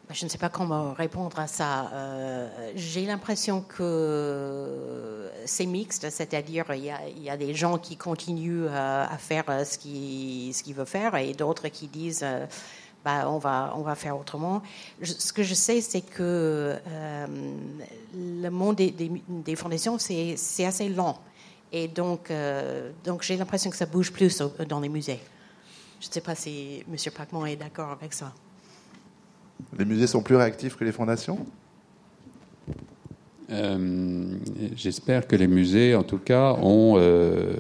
Bah, je ne sais pas comment répondre à ça. Euh, j'ai l'impression que c'est mixte, c'est-à-dire il y, a, des gens qui continuent à, faire ce qu'ils veulent faire et d'autres qui disent bah, on, va, on va faire autrement. ce que je sais, c'est que le monde des, des, fondations, c'est assez lent. Et donc, euh, donc j'ai l'impression que ça bouge plus dans les musées. Je ne sais pas si M. Pacman est d'accord avec ça. Les musées sont plus réactifs que les fondations? Euh, J'espère que les musées, en tout cas, ont euh,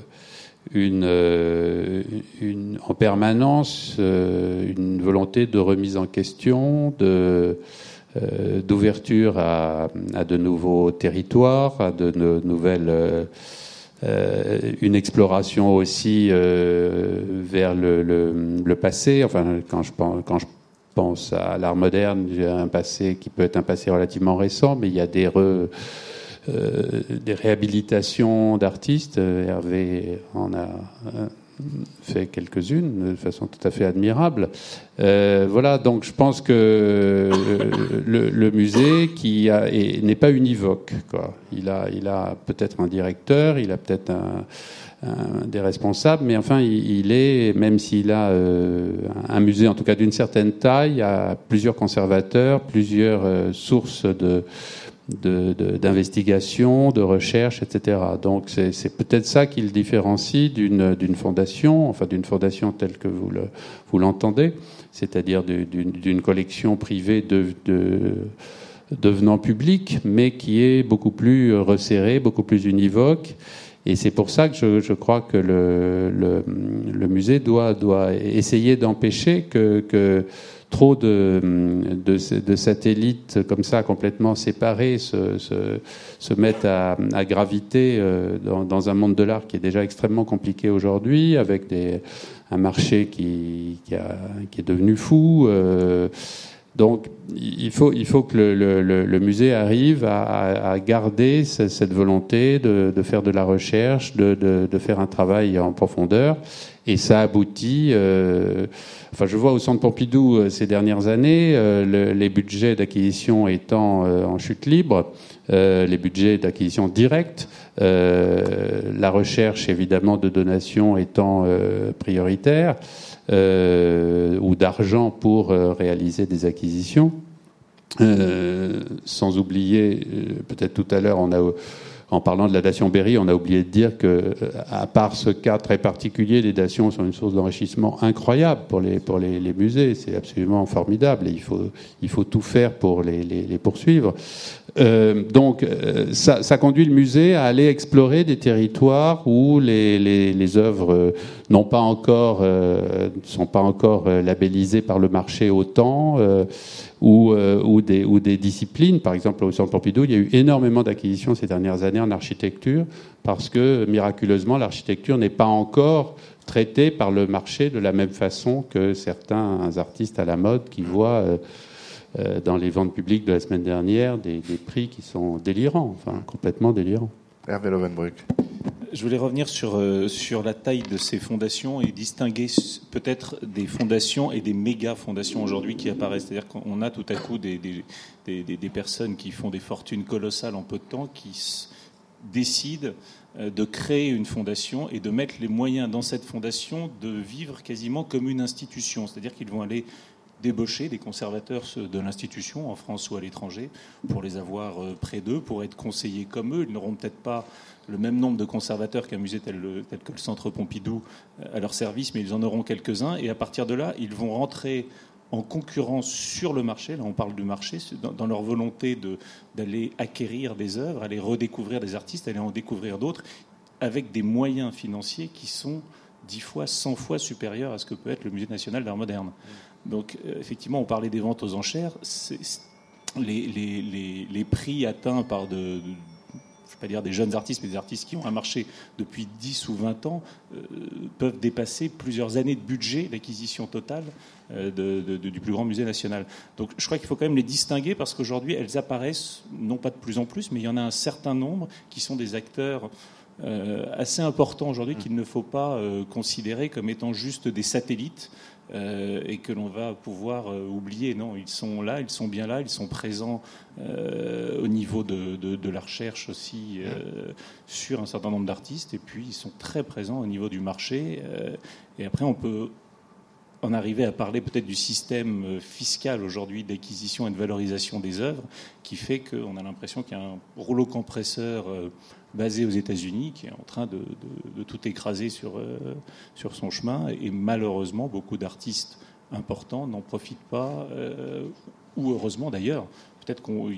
une, une, en permanence une volonté de remise en question, de euh, d'ouverture à, de nouveaux territoires, à de, nouvelles, euh, euh, une exploration aussi vers le, passé. Enfin, quand je pense, quand je pense à l'art moderne, j'ai un passé qui peut être un passé relativement récent, mais il y a des des réhabilitations d'artistes. Hervé en a fait quelques-unes de façon tout à fait admirable. Euh, voilà, donc je pense que euh, le, musée qui n'est pas univoque. Quoi. Il a, il a peut-être un directeur, il a peut-être des responsables, mais enfin, il, est, même s'il a euh, un musée, en tout cas d'une certaine taille, il a plusieurs conservateurs, plusieurs sources de d'investigation, de, de, recherche, etc. Donc c'est peut-être ça qui le différencie d'une fondation, enfin d'une fondation telle que vous l'entendez, c'est-à-dire d'une collection privée de, devenant publique, mais qui est beaucoup plus resserrée, beaucoup plus univoque. Et c'est pour ça que je, je crois que le, le, le, musée doit, doit essayer d'empêcher que, que trop de, de, satellites comme ça complètement séparés se, se, mettent à, à graviter euh, dans, dans, un monde de l'art qui est déjà extrêmement compliqué aujourd'hui, avec des, un marché qui, qui, a, qui, est devenu fou. Euh, donc il faut, il faut que le, le, le musée arrive à, à garder cette volonté de, de, faire de la recherche, de, de, faire un travail en profondeur. Et ça aboutit... Euh, Enfin, je vois au Centre Pompidou euh, ces dernières années, euh, les budgets d'acquisition étant euh, en chute libre, les budgets d'acquisition directe, la recherche évidemment de donations étant prioritaire, ou d'argent pour réaliser des acquisitions. sans oublier, peut-être tout à l'heure, on a en parlant de la dation Berry, on a oublié de dire que, euh, à part ce cas très particulier, les dations sont une source d'enrichissement incroyable pour les, musées. C'est absolument formidable et il faut, tout faire pour les, les, poursuivre. Euh, donc, euh, ça, conduit le musée à aller explorer des territoires où les, les, les œuvres n'ont pas encore, euh, sont pas encore labellisées par le marché autant ou, euh, ou, des, disciplines. Par exemple, au Centre Pompidou, il y a eu énormément d'acquisitions ces dernières années en architecture parce que, miraculeusement, l'architecture n'est pas encore traitée par le marché de la même façon que certains artistes à la mode qui voient euh, euh, dans les ventes publiques de la semaine dernière des, prix qui sont délirants, enfin complètement délirants. Hervé Lovenbruck. Je voulais revenir sur, euh, sur la taille de ces fondations et distinguer peut-être des fondations et des méga fondations aujourd'hui qui apparaissent. C'est-à-dire qu'on a tout à coup des, des, personnes qui font des fortunes colossales en peu de temps, qui décident de créer une fondation et de mettre les moyens dans cette fondation de vivre quasiment comme une institution. C'est-à-dire qu'ils vont aller débaucher des conservateurs de l'institution en France ou à l'étranger pour les avoir près d'eux, pour être conseillés comme eux. Ils n'auront peut-être pas le même nombre de conservateurs qu'un musée tel, que le Centre Pompidou à leur service, mais ils en auront quelques-uns. Et à partir de là, ils vont rentrer en concurrence sur le marché, là on parle du marché, dans, leur volonté d'aller acquérir des œuvres, aller redécouvrir des artistes, aller en découvrir d'autres, avec des moyens financiers qui sont dix fois, cent fois supérieurs à ce que peut être le Musée national d'art moderne. Donc euh, effectivement, on parlait des ventes aux enchères. Les, les, les, prix atteints par de, pas dire des jeunes artistes, mais des artistes qui ont un marché depuis 10 ou 20 ans, euh, peuvent dépasser plusieurs années de budget d'acquisition totale euh, du plus grand musée national. Donc je crois qu'il faut quand même les distinguer parce qu'aujourd'hui, elles apparaissent, non pas de plus en plus, mais il y en a un certain nombre qui sont des acteurs assez importants aujourd'hui qu'il ne faut pas considérer comme étant juste des satellites euh, et que l'on va pouvoir euh, oublier. Non, ils sont là, ils sont bien là, ils sont présents euh, au niveau de, de, la recherche aussi sur un certain nombre d'artistes, et puis ils sont très présents au niveau du marché. et après, on peut en arriver à parler peut-être du système fiscal aujourd'hui d'acquisition et de valorisation des œuvres, qui fait qu'on a l'impression qu'il y a un rouleau compresseur basé aux États-Unis qui est en train de, tout écraser sur, euh, sur son chemin. Et malheureusement, beaucoup d'artistes importants n'en profitent pas, euh, ou heureusement d'ailleurs. Peut-être qu'on.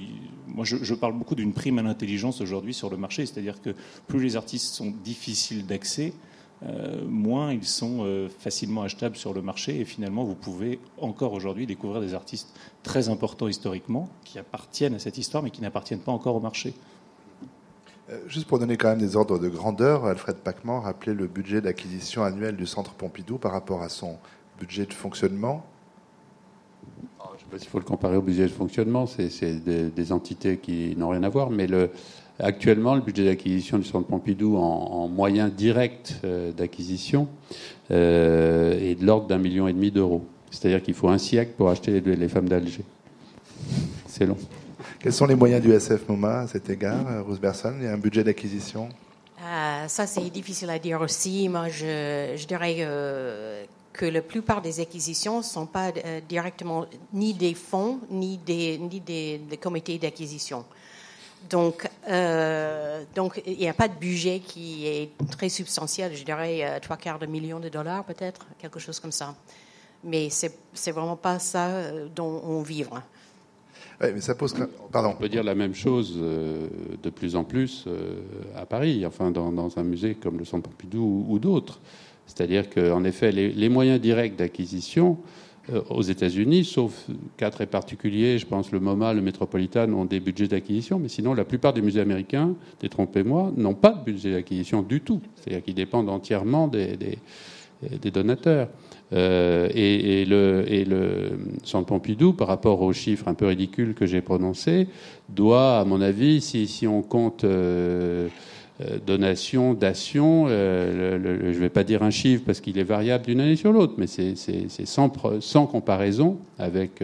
Moi, je, parle beaucoup d'une prime à l'intelligence aujourd'hui sur le marché, c'est-à-dire que plus les artistes sont difficiles d'accès, euh, moins ils sont facilement achetables sur le marché. Et finalement, vous pouvez encore aujourd'hui découvrir des artistes très importants historiquement, qui appartiennent à cette histoire, mais qui n'appartiennent pas encore au marché. Euh, juste pour donner quand même des ordres de grandeur, Alfred Pacman rappelait le budget d'acquisition annuel du Centre Pompidou par rapport à son budget de fonctionnement. Ah, je ne sais pas s'il faut le comparer au budget de fonctionnement, c'est des, entités qui n'ont rien à voir, mais le, actuellement, le budget d'acquisition du Centre Pompidou en, moyen direct euh, d'acquisition euh, est de l'ordre d'un million et demi d'euros. C'est-à-dire qu'il faut un siècle pour acheter les femmes d'Alger. C'est long. Quels sont les moyens du SF MoMA à cet égard, euh, Rose Berson? Il y a un budget d'acquisition? Euh, Ça, c'est difficile à dire aussi. Moi, je, dirais euh, que la plupart des acquisitions ne sont pas directement ni des fonds, ni des, ni des, comités d'acquisition. Donc, donc, il n'y a pas de budget qui est très substantiel. Je dirais trois quarts de million de dollars, peut-être, quelque chose comme ça. Mais c'est, c'est vraiment pas ça dont on On peut dire la même chose euh, de plus en plus euh, à Paris, enfin dans, un musée comme le Centre Pompidou ou, d'autres. C'est-à-dire qu'en effet, les, moyens directs d'acquisition euh, aux États-Unis, sauf cas très particuliers, je pense le MoMA, le Metropolitan, ont des budgets d'acquisition, mais sinon la plupart des musées américains, détrompez-moi, n'ont pas de budget d'acquisition du tout. C'est-à-dire qu'ils dépendent entièrement des donateurs. Euh, et, le, et le Centre Pompidou, par rapport aux chiffres un peu ridicules que j'ai prononcés, doit, à mon avis, si, si on compte euh, euh, donation, dation, je ne vais pas dire un chiffre parce qu'il est variable d'une année sur l'autre, mais c'est sans, comparaison avec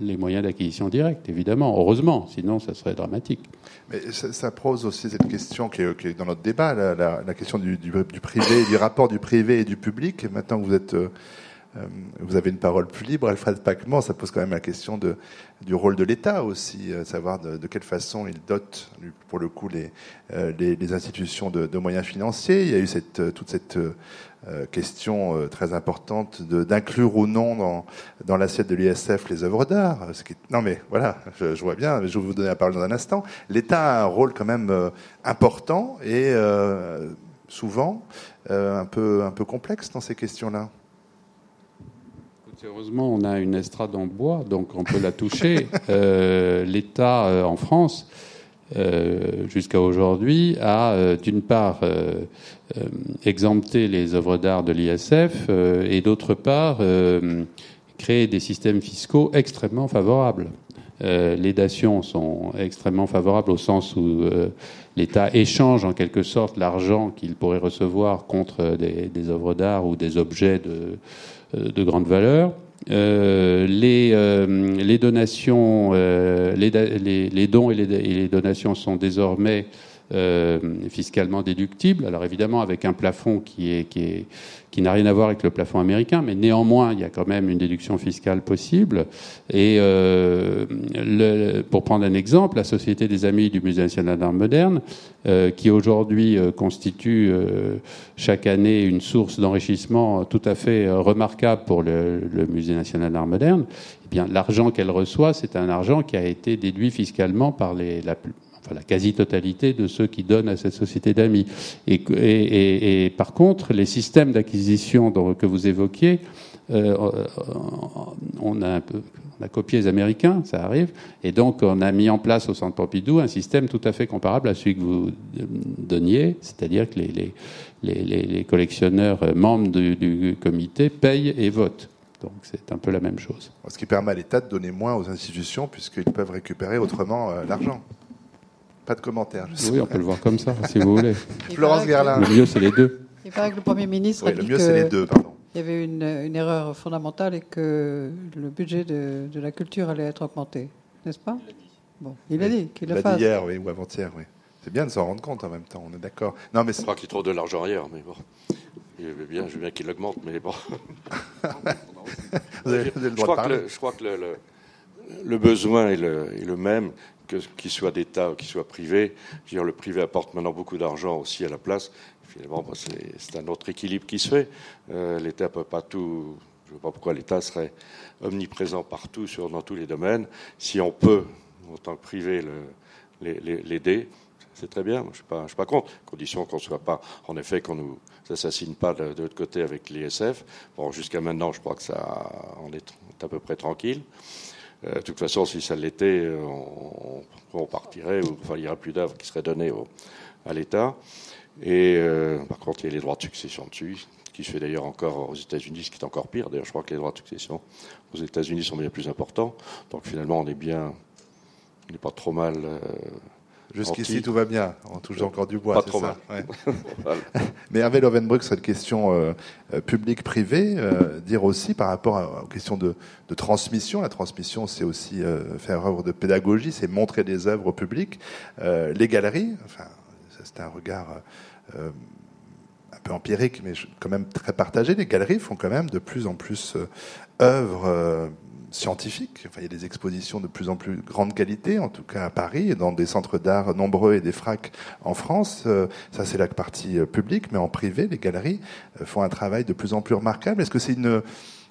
les moyens d'acquisition directe, évidemment, heureusement, sinon ça serait dramatique. Mais ça, pose aussi cette question qui est, dans notre débat, la, question du, privé, du rapport du privé et du public. maintenant que vous êtes, euh, euh, vous avez une parole plus libre, Alfred Pacman, ça pose quand même la question du rôle de l'État aussi, euh, savoir de, quelle façon il dote, pour le coup, les, les, institutions de, moyens financiers. Il y a eu cette, toute cette euh, question euh, très importante d'inclure ou non dans, l'assiette de l'ISF les œuvres d'art. Non mais voilà, je, vois bien, je vais vous donner la parole dans un instant. L'État a un rôle quand même euh, important et souvent un, peu, un peu complexe dans ces questions-là. Heureusement, on a une estrade en bois, donc on peut la toucher. L'État en France euh, jusqu'à aujourd'hui a, euh, d'une part, euh, exempté les œuvres d'art de l'ISF et, d'autre part, créé des systèmes fiscaux extrêmement favorables. les dations sont extrêmement favorables au sens où l'État échange en quelque sorte l'argent qu'il pourrait recevoir contre des, des œuvres d'art ou des objets de, de grande valeur. Euh, les, euh, les, donations, euh, les, les, dons et les, donations sont désormais fiscalement déductible. Alors évidemment avec un plafond qui est qui est qui n'a rien à voir avec le plafond américain, mais néanmoins, il y a quand même une déduction fiscale possible. Et euh, le, pour prendre un exemple, la Société des Amis du Musée national d'art moderne, euh, qui aujourd'hui euh, constitue euh, chaque année une source d'enrichissement tout à fait euh, remarquable pour le, le Musée national d'art moderne, eh bien l'argent qu'elle reçoit, c'est un argent qui a été déduit fiscalement par les, la, enfin, la quasi-totalité de ceux qui donnent à cette société d'amis. Et, par contre, les systèmes d'acquisition que vous évoquiez, euh, on, a un peu, on a copié les Américains, ça arrive, et donc on a mis en place au Centre Pompidou un système tout à fait comparable à celui que vous donniez, c'est-à-dire que les, collectionneurs membres du, comité payent et votent. Donc c'est un peu la même chose. Ce qui permet à l'État de donner moins aux institutions puisqu'ils peuvent récupérer autrement euh, l'argent. Pas de commentaires. Oui, on peut le voir comme ça, si vous voulez. Florence Gerlin. Le mieux, c'est les deux. Il paraît que le Premier ministre oui, a dit le mieux, c'est les deux, pardon. Il y avait une, une, erreur fondamentale et que le budget de, de la culture allait être augmenté, n'est-ce pas? Bon, il a dit qu'il le fasse. hier, oui, ou avant-hier, oui. C'est bien de s'en rendre compte en même temps, on est d'accord. Non, mais je crois qu'il trouve de l'argent ailleurs, mais bon. Je veux bien, je veux bien qu'il l'augmente, mais bon. vous avez, vous avez le droit je, crois de parler. Que le, je crois que le, le, le besoin est le, est le même, qu'il soit d'État ou qu'il soit privé. Je veux dire, le privé apporte maintenant beaucoup d'argent aussi à la place. Finalement, c'est un autre équilibre qui se fait. Euh, L'État peut pas tout. Je ne vois pas pourquoi l'État serait omniprésent partout, dans tous les domaines. Si on peut, en tant que privé, l'aider, c'est très bien. Je ne suis, pas, contre, condition qu'on ne soit pas, en effet, qu'on nous assassine pas de, de l'autre côté avec l'ISF. Bon, jusqu'à maintenant, je crois que ça, on est, à peu près tranquille. Euh, de toute façon, si ça l'était, on, partirait, ou il n'y aurait plus d'œuvres qui seraient données au, à l'État. Et euh, par contre, il y a les droits de succession dessus, qui se fait d'ailleurs encore aux États-Unis, ce qui est encore pire. D'ailleurs, je crois que les droits de succession aux États-Unis sont bien plus importants. Donc finalement, on est bien, on n'est pas trop mal. Euh, Jusqu'ici, tout va bien. On touche encore du bois. Pas trop ça mal. Ouais. voilà. Mais Hervé Lovenbruck, une question euh, publique-privée, euh, dire aussi par rapport à, aux questions de, de transmission. La transmission, c'est aussi euh, faire œuvre de pédagogie, c'est montrer des œuvres au public. les galeries, enfin, c'est un regard euh, un peu empirique, mais quand même très partagé. Les galeries font quand même de plus en plus euh, œuvres euh, scientifiques. Enfin, il y a des expositions de plus en plus grande qualité, en tout cas à Paris, dans des centres d'art nombreux et des fracs en France. Euh, ça, c'est la partie publique, mais en privé, les galeries font un travail de plus en plus remarquable. Est-ce que c'est une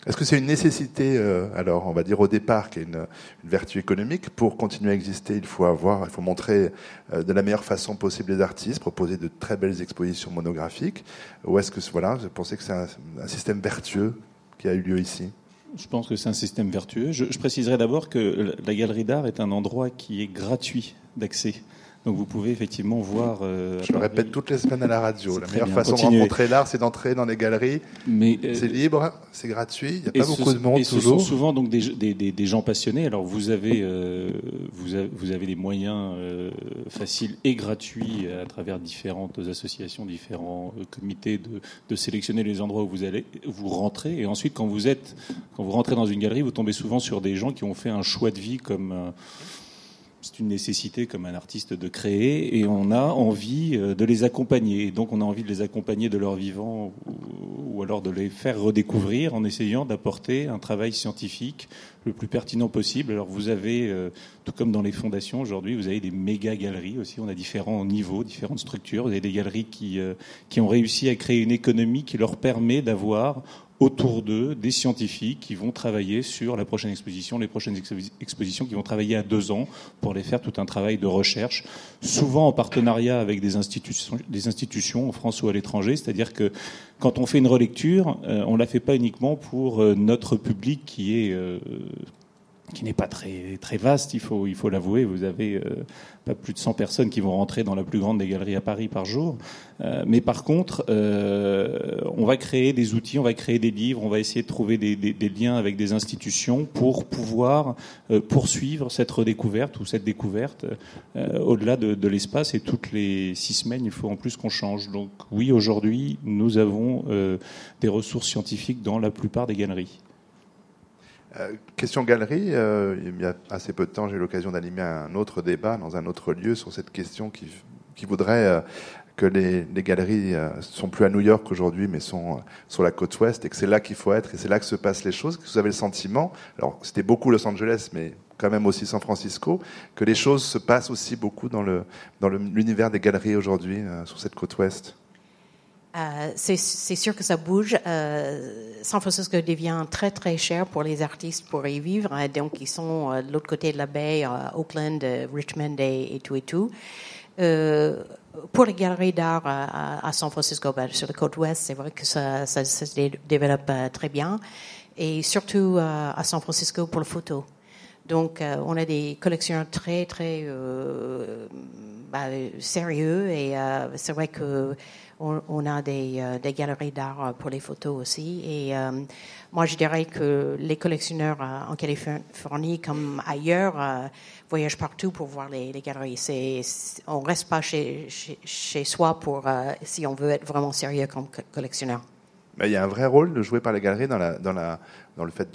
est-ce que c'est une nécessité, euh, alors on va dire au départ, qui est une, une, vertu économique Pour continuer à exister, il faut avoir, il faut montrer euh, de la meilleure façon possible les artistes, proposer de très belles expositions monographiques? Ou est-ce que, voilà, vous pensez que c'est un, un, système vertueux qui a eu lieu ici? Je pense que c'est un système vertueux. Je, préciserai d'abord que la galerie d'art est un endroit qui est gratuit d'accès. Donc vous pouvez effectivement voir. Euh, je le répète toutes les semaines à la radio. La meilleure bien. façon Continuez. de rencontrer l'art, c'est d'entrer dans les galeries. Mais euh, c'est libre, c'est gratuit. Il n'y a pas beaucoup ce, de monde et toujours. Ce sont souvent donc des, des, des, des gens passionnés. Alors vous avez euh, vous avez, vous avez des moyens euh, faciles et gratuits à travers différentes associations, différents comités de, de, sélectionner les endroits où vous allez vous rentrez. Et ensuite, quand vous êtes quand vous rentrez dans une galerie, vous tombez souvent sur des gens qui ont fait un choix de vie comme c'est une nécessité comme un artiste de créer et on a envie euh, de les accompagner. Donc on a envie de les accompagner de leur vivant ou, ou alors de les faire redécouvrir en essayant d'apporter un travail scientifique le plus pertinent possible. Alors vous avez, euh, tout comme dans les fondations aujourd'hui, vous avez des méga galeries aussi. On a différents niveaux, différentes structures. Vous avez des galeries qui, euh, qui ont réussi à créer une économie qui leur permet d'avoir autour d'eux des scientifiques qui vont travailler sur la prochaine exposition, les prochaines expositions, qui vont travailler à deux ans pour les faire tout un travail de recherche, souvent en partenariat avec des institutions, des institutions en France ou à l'étranger. C'est-à-dire que quand on fait une relecture, euh, on la fait pas uniquement pour euh, notre public qui est euh, qui n'est pas très très vaste, il faut il faut l'avouer. Vous avez euh, pas plus de 100 personnes qui vont rentrer dans la plus grande des galeries à Paris par jour. Euh, mais par contre, euh, on va créer des outils, on va créer des livres, on va essayer de trouver des, des, liens avec des institutions pour pouvoir euh, poursuivre cette redécouverte ou cette découverte euh, au-delà de, de l'espace. Et toutes les six semaines, il faut en plus qu'on change. Donc oui, aujourd'hui, nous avons euh, des ressources scientifiques dans la plupart des galeries. Euh, question galerie, euh, il y a assez peu de temps, j'ai eu l'occasion d'animer un autre débat dans un autre lieu sur cette question qui, voudraient euh, que les, les galeries sont plus à New York aujourd'hui, mais sont sur la côte ouest, et que c'est là qu'il faut être, et c'est là que se passent les choses. Vous avez le sentiment, alors c'était beaucoup Los Angeles, mais quand même aussi San Francisco, que les choses se passent aussi beaucoup dans l'univers des galeries aujourd'hui sur cette côte ouest. Euh, c'est sûr que ça bouge. Euh, San Francisco devient très très cher pour les artistes pour y vivre. Euh, donc ils sont euh, de l'autre côté de la baie, Oakland, Richmond et, tout et tout. Pour les galeries d'art à, San Francisco, ben, sur la côte ouest, c'est vrai que ça, se dé- développe très bien. Et surtout à San Francisco pour la photo. Donc, on a des collectionneurs très, très euh, bah, sérieux et c'est vrai que on, a des, euh, galeries d'art pour les photos aussi. Et euh, moi, je dirais que les collectionneurs euh, en Californie, comme ailleurs, euh, voyagent partout pour voir les, galeries. C'est, on reste pas chez, chez, soi pour euh, si on veut être vraiment sérieux comme co- collectionneur. Mais il y a un vrai rôle de jouer par les galeries dans, le fait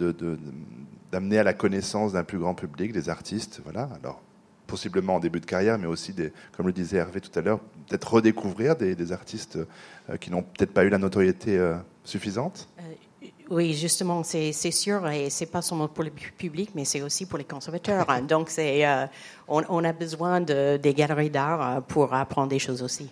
d'amener à la connaissance d'un plus grand public des artistes. Voilà. Possiblement en début de carrière, mais aussi, des, comme le disait Hervé tout à l'heure, peut-être redécouvrir des, des artistes euh, qui n'ont peut-être pas eu la notoriété euh, suffisante. Oui, justement, c'est sûr, et c'est pas seulement pour le pu- public, mais c'est aussi pour les conservateurs. Donc, euh, on, on a besoin de, des galeries d'art euh, pour apprendre des choses aussi.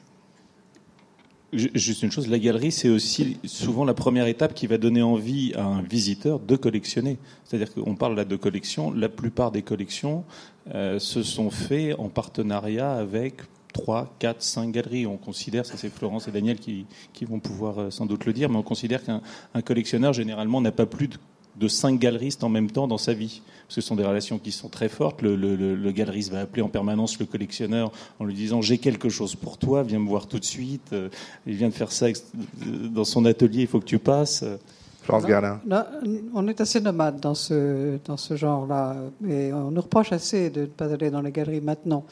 Ju- Juste une chose, la galerie, c'est aussi souvent la première étape qui va donner envie à un visiteur de collectionner. C'est-à-dire qu'on parle là de collection, la plupart des collections euh, se sont faits en partenariat avec 3, 4, 5 galeries. On considère, ça c'est Florence et Daniel qui, qui vont pouvoir euh, sans doute le dire, mais on considère qu'un un collectionneur, généralement, n'a pas plus de de cinq galeristes en même temps dans sa vie. Parce que ce sont des relations qui sont très fortes. Le, le- le- le galeriste va appeler en permanence le collectionneur en lui disant J'ai quelque chose pour toi, viens me voir tout de suite. Euh, Il vient de faire ça ex- dans son atelier, il faut que tu passes. Florence Gerlin. Là, on est assez nomade dans ce, dans ce genre-là. Et on nous reproche assez de ne pas aller dans les galeries maintenant.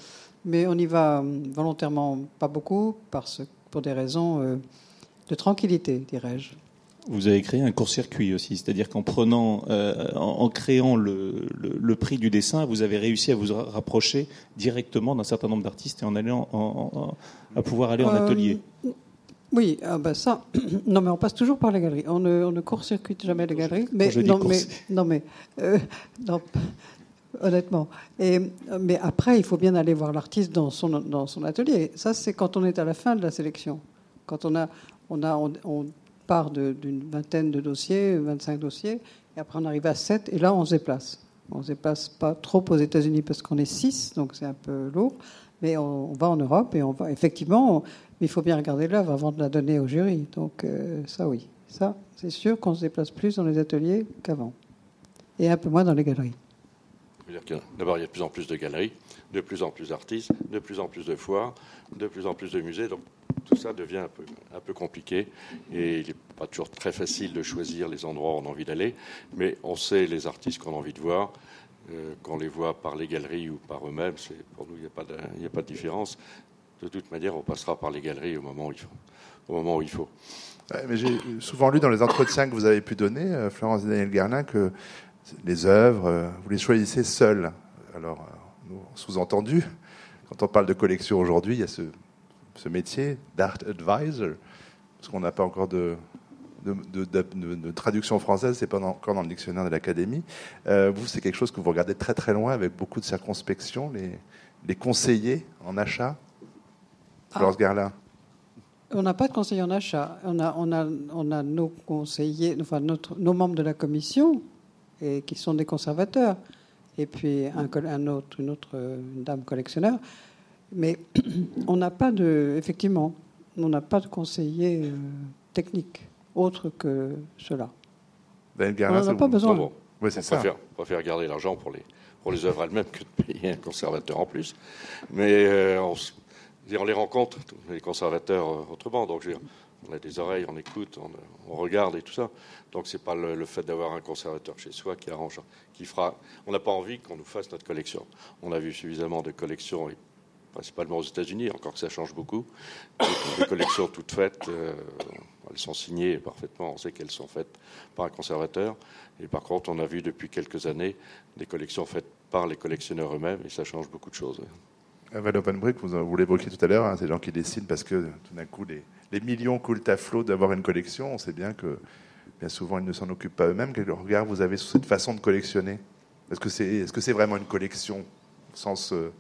Mais on y va volontairement pas beaucoup, parce, pour des raisons euh, de tranquillité, dirais-je. Vous avez créé un court-circuit aussi, c'est-à-dire qu'en prenant, euh, en, en créant le, le- le prix du dessin, vous avez réussi à vous ra- rapprocher directement d'un certain nombre d'artistes et en allant en- en- en- à pouvoir aller en Euh, atelier. Oui, ah ben ça. Non, mais on passe toujours par les galeries. On ne, on ne court-circuite jamais les galeries. Mais non, mais non, mais euh, non, honnêtement. Et mais après, il faut bien aller voir l'artiste dans son dans son atelier. Ça, c'est quand on est à la fin de la sélection. Quand on a on a on, on part d'une vingtaine de dossiers, 25 dossiers, et après on arrive à 7, et là on se déplace. On se déplace pas trop aux États-Unis parce qu'on est 6, donc c'est un peu lourd. Mais on, va en Europe et on va effectivement. on- il faut bien regarder l'œuvre avant de la donner au jury. Donc euh, ça, oui. Ça, c'est sûr qu'on se déplace plus dans les ateliers qu'avant. Et un peu moins dans les galeries. D'abord, il y a de plus en plus de galeries, de plus en plus d'artistes, de plus en plus de foires, de plus en plus de musées. Donc tout ça devient un peu, compliqué et il n'est pas toujours très facile de choisir les endroits où on a envie d'aller. Mais on sait les artistes qu'on a envie de voir. Euh, qu'on les voit par les galeries ou par eux-mêmes, pour nous, il n'y a, pas de- a pas de différence. De toute manière, on passera par les galeries au moment où il faut. Mais j'ai souvent lu dans les entretiens que vous avez pu donner, euh, Florence et Daniel Garlin, que les œuvres, euh, vous les choisissez seules. Alors, sous-entendu, quand on parle de collection aujourd'hui, il y a ce, ce métier d'art advisor, parce qu'on n'a pas encore de, de, de- de- de- de traduction française, c'est pas encore dans le dictionnaire de l'Académie. Euh, vous, c'est quelque chose que vous regardez très très loin, avec beaucoup de circonspection, les, les conseillers en achat. Florence Garlin. On n'a pas de conseiller en achat. On a, on a, on a nos conseillers, enfin notre, nos membres de la commission, et qui sont des conservateurs, et puis un, autre, une autre une dame collectionneur. Mais on n'a pas de, effectivement, on n'a pas de conseiller euh, technique autre que cela. Daniel On n'en a pas besoin. Bon, bon. Oui, c'est on ça. préfère, on préfère garder l'argent pour les, pour les œuvres elles-mêmes que de payer un conservateur en plus. Mais euh, on, les rencontre, les conservateurs, euh, autrement. Donc, je veux dire, on a des oreilles, on écoute, on, on regarde et tout ça. Donc, c'est pas le, le fait d'avoir un conservateur chez soi qui arrange, qui fera. On n'a pas envie qu'on nous fasse notre collection. On a vu suffisamment de collections, et principalement aux États-Unis, encore que ça change beaucoup. Des collections toutes faites, euh, elles sont signées parfaitement, on sait qu'elles sont faites par un conservateur. Et par contre, on a vu depuis quelques années des collections faites par les collectionneurs eux-mêmes, et ça change beaucoup de choses. Val Openbrick, vous, vous l'évoquiez tout à l'heure, hein, ces gens qui dessinent parce que tout d'un coup les, les, millions coulent à flot d'avoir une collection. On sait bien que bien souvent ils ne s'en occupent pas eux-mêmes. Quel regard vous avez sur cette façon de collectionner? Est-ce que c'est est -ce c'est vraiment une collection au sens euh, euh,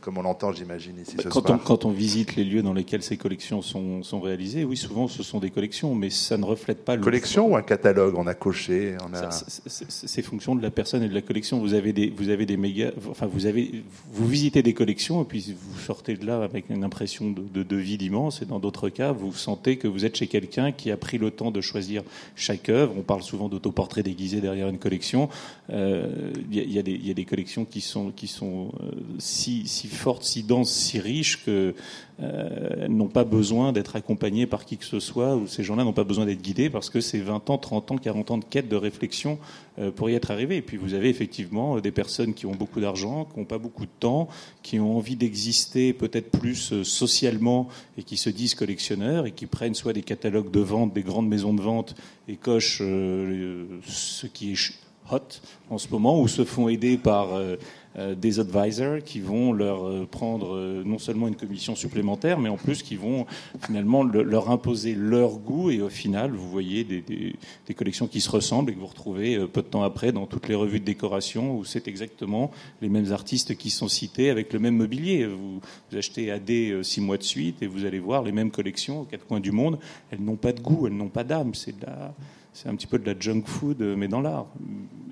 comme on l'entend, j'imagine, ici ce quand On, quand on visite les lieux dans lesquels ces collections sont, sont, réalisées, oui, souvent ce sont des collections, mais ça ne reflète pas le. Collection ou un catalogue? On a coché on a... C'est fonction de la personne et de la collection. Vous avez des, vous avez des méga. Enfin, vous, avez, vous visitez des collections et puis vous sortez de là avec une impression de, de, de vide immense. Et dans d'autres cas, vous sentez que vous êtes chez quelqu'un qui a pris le temps de choisir chaque œuvre. On parle souvent d'autoportraits déguisés derrière une collection. Euh, il y, a des, y, a des collections qui sont, qui sont euh, si si fortes, si denses, si riches que euh, n'ont pas besoin d'être accompagnées par qui que ce soit, ou ces gens-là n'ont pas besoin d'être guidés parce que c'est 20 ans, 30 ans, 40 ans de quête de réflexion euh, pour y être arrivé. Et puis vous avez effectivement des personnes qui ont beaucoup d'argent, qui n'ont pas beaucoup de temps, qui ont envie d'exister peut-être plus euh, socialement et qui se disent collectionneurs et qui prennent soit des catalogues de vente des grandes maisons de vente et cochent ce qui est hot en ce moment ou se font aider par euh, des advisors qui vont leur euh, prendre euh, non seulement une commission supplémentaire, mais en plus qui vont finalement leur imposer leur goût. Et au final, vous voyez des, des, des, collections qui se ressemblent et que vous retrouvez peu de temps après dans toutes les revues de décoration où c'est exactement les mêmes artistes qui sont cités avec le même mobilier. Vous, vous achetez AD six mois de suite et vous allez voir les mêmes collections aux quatre coins du monde. Elles n'ont pas de goût, elles n'ont pas d'âme. C'est de la c'est un petit peu de la junk food, mais dans l'art.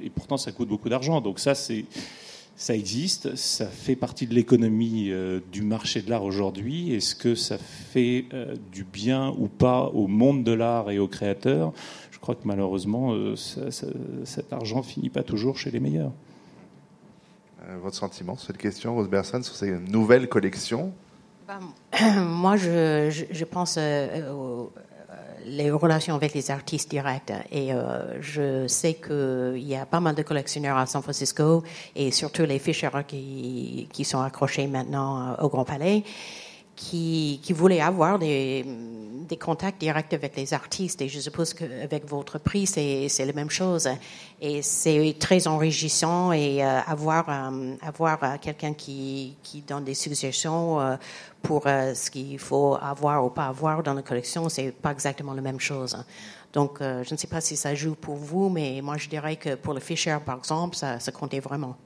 Et pourtant, ça coûte beaucoup d'argent. Donc ça, c'est ça existe, ça fait partie de l'économie euh, du marché de l'art aujourd'hui. Est-ce que ça fait euh, du bien ou pas au monde de l'art et aux créateurs? Je crois que malheureusement, euh, cet argent finit pas toujours chez les meilleurs. votre sentiment sur cette question, Rose Berson, sur ces nouvelles collections? Ben, Moi, je, je pense les relations avec les artistes directs. Et euh, je sais qu'il y a pas mal de collectionneurs à San Francisco et surtout les Fisher qui, qui sont accrochés maintenant euh, au Grand Palais qui, qui voulaient avoir des, des, contacts directs avec les artistes. Et je suppose qu'avec votre prix, c'est, la même chose. Et c'est très enrichissant et euh, avoir, avoir quelqu'un qui, qui donne des suggestions pour euh, ce qu'il faut avoir ou pas avoir dans la collection, c'est pas exactement la même chose. Donc, euh, je ne sais pas si ça joue pour vous, mais moi, je dirais que pour le Fisher, par exemple, ça, ça comptait vraiment.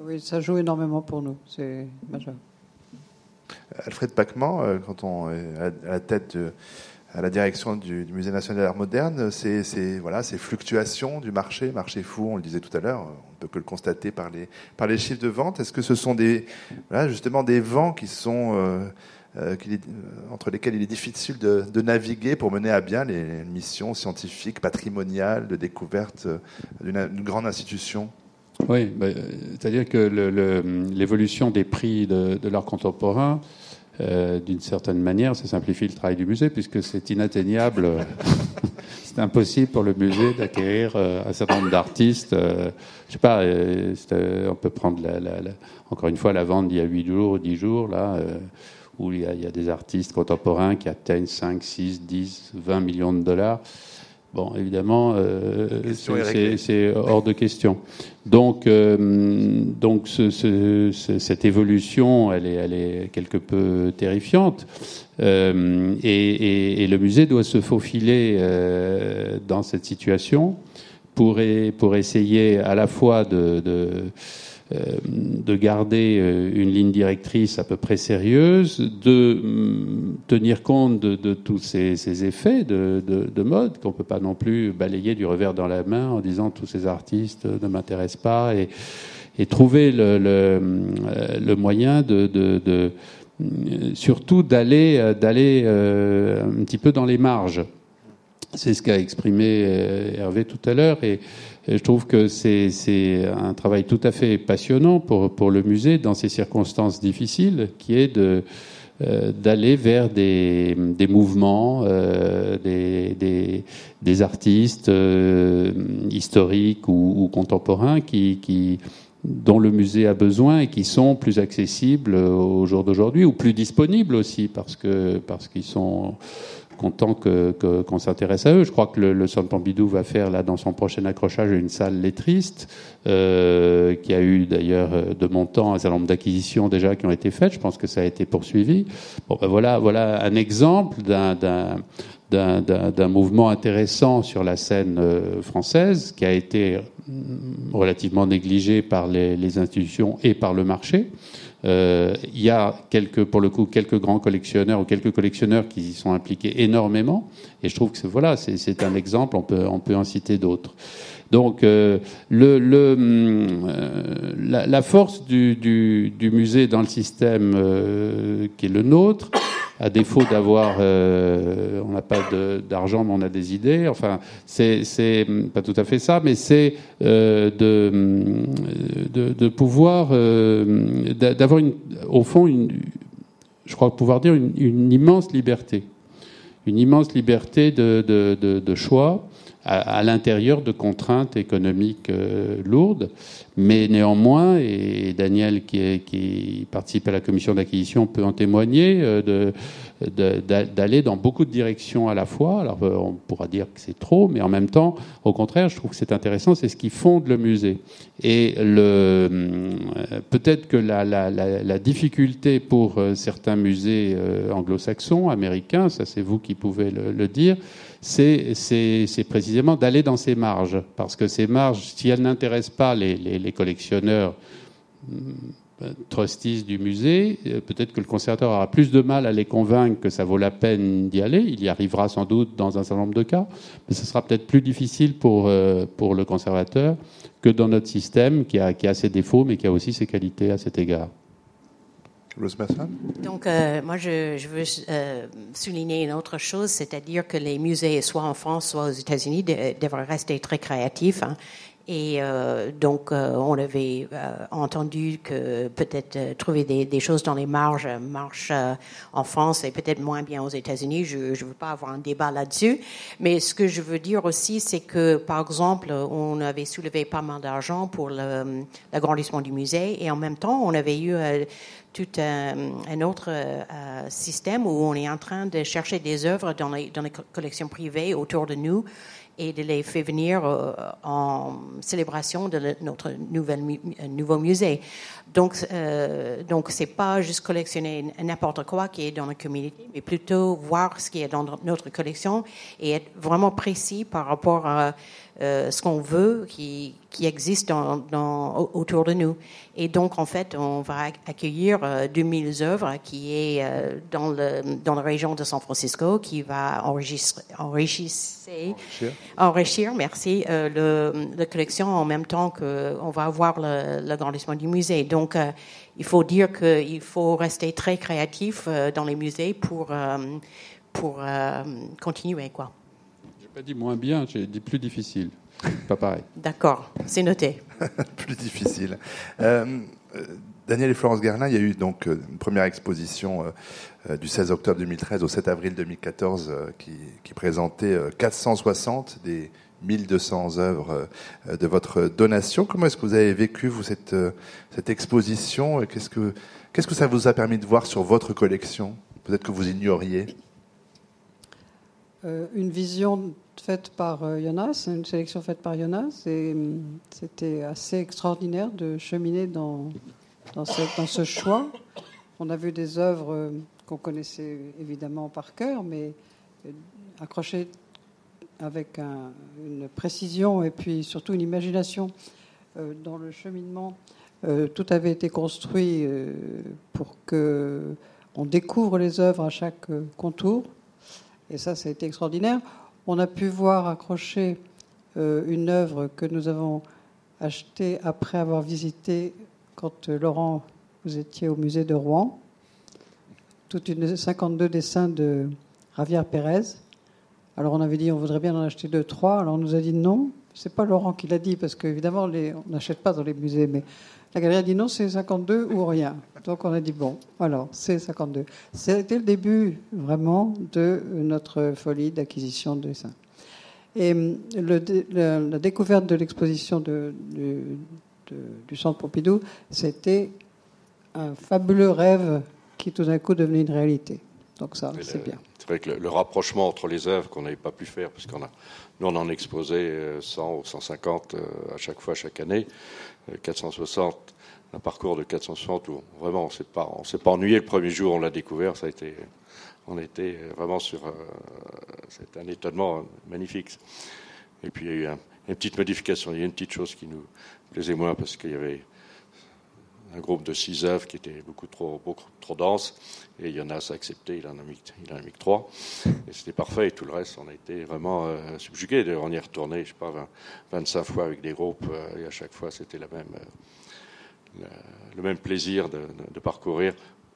Oui, ça joue énormément pour nous. C'est majeur. Alfred Pacman, euh, quand on est à la tête de à la direction du, Musée national d'art moderne, c'est voilà, ces fluctuations du marché, marché fou, on le disait tout à l'heure, on peut que le constater par les, par les chiffres de vente. Est-ce que ce sont des, justement des vents qui sont, euh, euh, qui, entre lesquels il est difficile de, naviguer pour mener à bien les missions scientifiques, patrimoniales, de découverte euh, d'une grande institution? Oui, bah, c'est-à-dire que l'évolution des prix de l'art contemporain, euh, d'une certaine manière, ça simplifie le travail du musée puisque c'est inatteignable. c'est impossible pour le musée d'acquérir euh, un certain nombre d'artistes. Euh, je sais pas, on peut prendre la, la, la, encore une fois la vente d'il y a 8 jours, 10 jours, là, où il y, il y, a, des artistes contemporains qui atteignent 5, 6, 10, 20 millions de dollars. Bon, évidemment, euh, c'est hors de question. Donc, euh, donc ce, ce, cette évolution, elle est, elle est quelque peu terrifiante. Euh, et, et, et, le musée doit se faufiler euh, dans cette situation pour, pour essayer à la fois de, de de garder euh, une ligne directrice à peu près sérieuse, de mm, tenir compte de, tous ces, effets de, de, de mode qu'on peut pas non plus balayer du revers dans la main en disant tous ces artistes ne m'intéressent pas et, trouver le, le, euh, moyen de surtout d'aller d'aller un petit peu dans les marges. C'est ce qu'a exprimé Hervé tout à l'heure et je trouve que c'est un travail tout à fait passionnant pour, pour le musée dans ces circonstances difficiles, qui est de euh, d'aller vers des, des mouvements, euh, des, des, des, artistes euh, historiques ou, ou, contemporains qui, qui, dont le musée a besoin et qui sont plus accessibles au jour d'aujourd'hui ou plus disponibles aussi parce que parce qu'ils sont content qu'on que, qu'on s'intéresse à eux. Je crois que le, le, Centre Pompidou va faire là dans son prochain accrochage une salle lettriste, euh, qui a eu d'ailleurs de mon temps un certain nombre d'acquisitions déjà qui ont été faites. Je pense que ça a été poursuivi. Bon, ben voilà, voilà un exemple d'un d'un mouvement intéressant sur la scène euh, française qui a été relativement négligé par les institutions et par le marché. Euh, il y a quelques, pour le coup, quelques grands collectionneurs ou quelques collectionneurs qui y sont impliqués énormément. Et je trouve que voilà, c'est un exemple. On peut, on peut en citer d'autres. Donc, euh, le, le, euh, la, la, force du, du, du, musée dans le système euh, qui est le nôtre, à défaut d'avoir, euh, on n'a pas d'argent, mais on a des idées. Enfin, c'est pas tout à fait ça, mais c'est euh, de, de, de, pouvoir, euh, d'avoir au fond, une, je crois pouvoir dire une, une, immense liberté, une immense liberté de, de choix à, à l'intérieur de contraintes économiques euh, lourdes. Mais néanmoins, et Daniel qui, est, qui participe à la commission d'acquisition peut en témoigner, euh, d'aller dans beaucoup de directions à la fois. Alors euh, on pourra dire que c'est trop, mais en même temps, au contraire, je trouve que c'est intéressant, c'est ce qui fonde le musée. Et le, peut-être que la, la, la, la, difficulté pour certains musées anglo-saxons, américains, ça c'est vous qui pouvez le, le dire, c'est précisément d'aller dans ces marges. Parce que ces marges, si elles n'intéressent pas les, collectionneurs hmm, trustees du musée, euh, peut-être que le conservateur aura plus de mal à les convaincre que ça vaut la peine d'y aller. Il y arrivera sans doute dans un certain nombre de cas, mais ce sera peut-être plus difficile pour, euh, le conservateur que dans notre système qui a ses défauts, mais qui a aussi ses qualités à cet égard. Donc, euh, moi, je, veux euh, souligner une autre chose, c'est-à-dire que les musées, soit en France, soit aux États-Unis, de, devraient rester très créatifs. Hein. Et euh, donc, on avait entendu que peut-être trouver des, des, choses dans les marges marche en France et peut-être moins bien aux États-Unis. Je ne veux pas avoir un débat là-dessus. Mais ce que je veux dire aussi, c'est que, par exemple, on avait soulevé pas mal d'argent pour l'agrandissement du musée et en même temps, on avait eu tout un, autre euh, système où on est en train de chercher des œuvres dans les, dans les collections privées autour de nous et de les faire venir euh, en célébration de notre nouvelle, nouveau musée. Donc, euh, donc c'est pas juste collectionner n'importe quoi qui est dans la communauté, mais plutôt voir ce qui est dans notre collection et être vraiment précis par rapport à euh, ce qu'on veut qui, qui existe dans, dans, autour de nous. Et donc, en fait, on va accueillir euh, 2000 œuvres qui est euh, dans, le, dans la région de San Francisco, qui va enregistrer, enrichir, enrichir, merci, euh, le, la collection en même temps qu'on va avoir l'agrandissement du musée. Donc, euh, il faut dire qu'il faut rester très créatif euh, dans les musées pour, pour continuer, quoi pas dit moins bien, j'ai dit plus difficile. Pas pareil. D'accord, c'est noté. plus difficile. Euh, Daniel et Florence Garlin, il y a eu donc euh, une première exposition euh, du 16 octobre 2013 au 7 avril 2014 euh, qui, qui, présentait 460 des 1200 œuvres de votre donation. Comment est-ce que vous avez vécu vous cette, cette exposition? Qu'est-ce que qu'est-ce que ça vous a permis de voir sur votre collection? Peut-être que vous ignoriez. Une vision faite par euh, Jonas, une sélection faite par Jonas, et hum, c'était assez extraordinaire de cheminer dans, dans, ce choix. On a vu des œuvres euh, qu'on connaissait évidemment par cœur, mais euh, accrochées avec un, une précision et puis surtout une imagination dans le cheminement. tout avait été construit pour que on découvre les œuvres à chaque contour. Et ça, ça a été extraordinaire on a pu voir accrocher euh, une œuvre que nous avons achetée après avoir visité, quand euh, Laurent, vous étiez au musée de Rouen, toute une 52 dessins de Javier Pérez. Alors on avait dit on voudrait bien en acheter deux, trois. Alors on nous a dit non. C'est pas Laurent qui l'a dit parce qu'évidemment on n'achète pas dans les musées, mais la galerie a dit non, c'est 52 ou rien. Donc on a dit bon, alors c'est 52. C'était le début vraiment de notre folie d'acquisition de dessins. Et hum, le, le, la découverte de l'exposition de, de, de, du Centre Pompidou, c'était un fabuleux rêve qui tout d'un coup devenait une réalité. Donc ça, c'est bien. C'est vrai que le, le rapprochement entre les œuvres qu'on n'avait pas pu faire, parce qu'on a, nous on en exposait euh, 100 ou 150 euh, à chaque fois, chaque année, Euh, 460, un parcours de 460 où vraiment on on s'est pas ennuyé le premier jour, on l'a découvert, ça a été, on était vraiment sur, euh, c'est un étonnement magnifique. Et puis il y a eu un- une petite modification, il y a une petite chose qui nous plaisait moins parce qu'il y avait un groupe de six œuvres qui était beaucoup trop, beaucoup dense. Et en a, accepté, il en a mis, il en a mis trois. Et c'était parfait. Et tout le reste, on a été vraiment euh, subjugués. D'ailleurs, on y est retourné, je sais pas, 20, 25 fois avec des groupes. euh, et à chaque fois, c'était euh, le même plaisir de parcourir.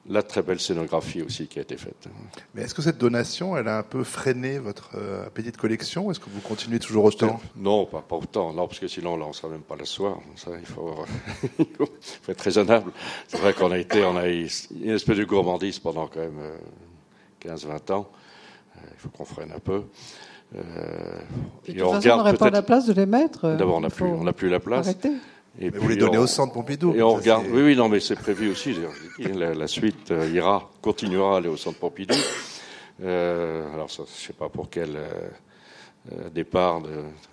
La très belle scénographie aussi qui a été faite. Mais est-ce que cette donation, elle a un peu freiné votre euh, appétit de collection Est-ce que vous continuez toujours autant? Non, pas, pas autant. Non, parce que sinon, là, on ne sera même pas le soir. Ça, il faut, il faut être raisonnable. C'est vrai qu'on a été, on a eu une espèce de gourmandise pendant quand même euh, 15-20 ans. Euh, il faut qu'on freine un peu. Euh, Puis, de et toute on façon, on regarde n'aurait pas la place de les mettre. D'abord, on n'a plus, on n'a plus la place. Arrêter. Et Mais vous les donnez on- au centre Pompidou. et on regarde. Oui, oui, non, mais c'est prévu aussi. La, la suite euh, ira, continuera à aller au centre Pompidou. Euh, alors, ça, je ne sais pas pour quel euh, départ, de,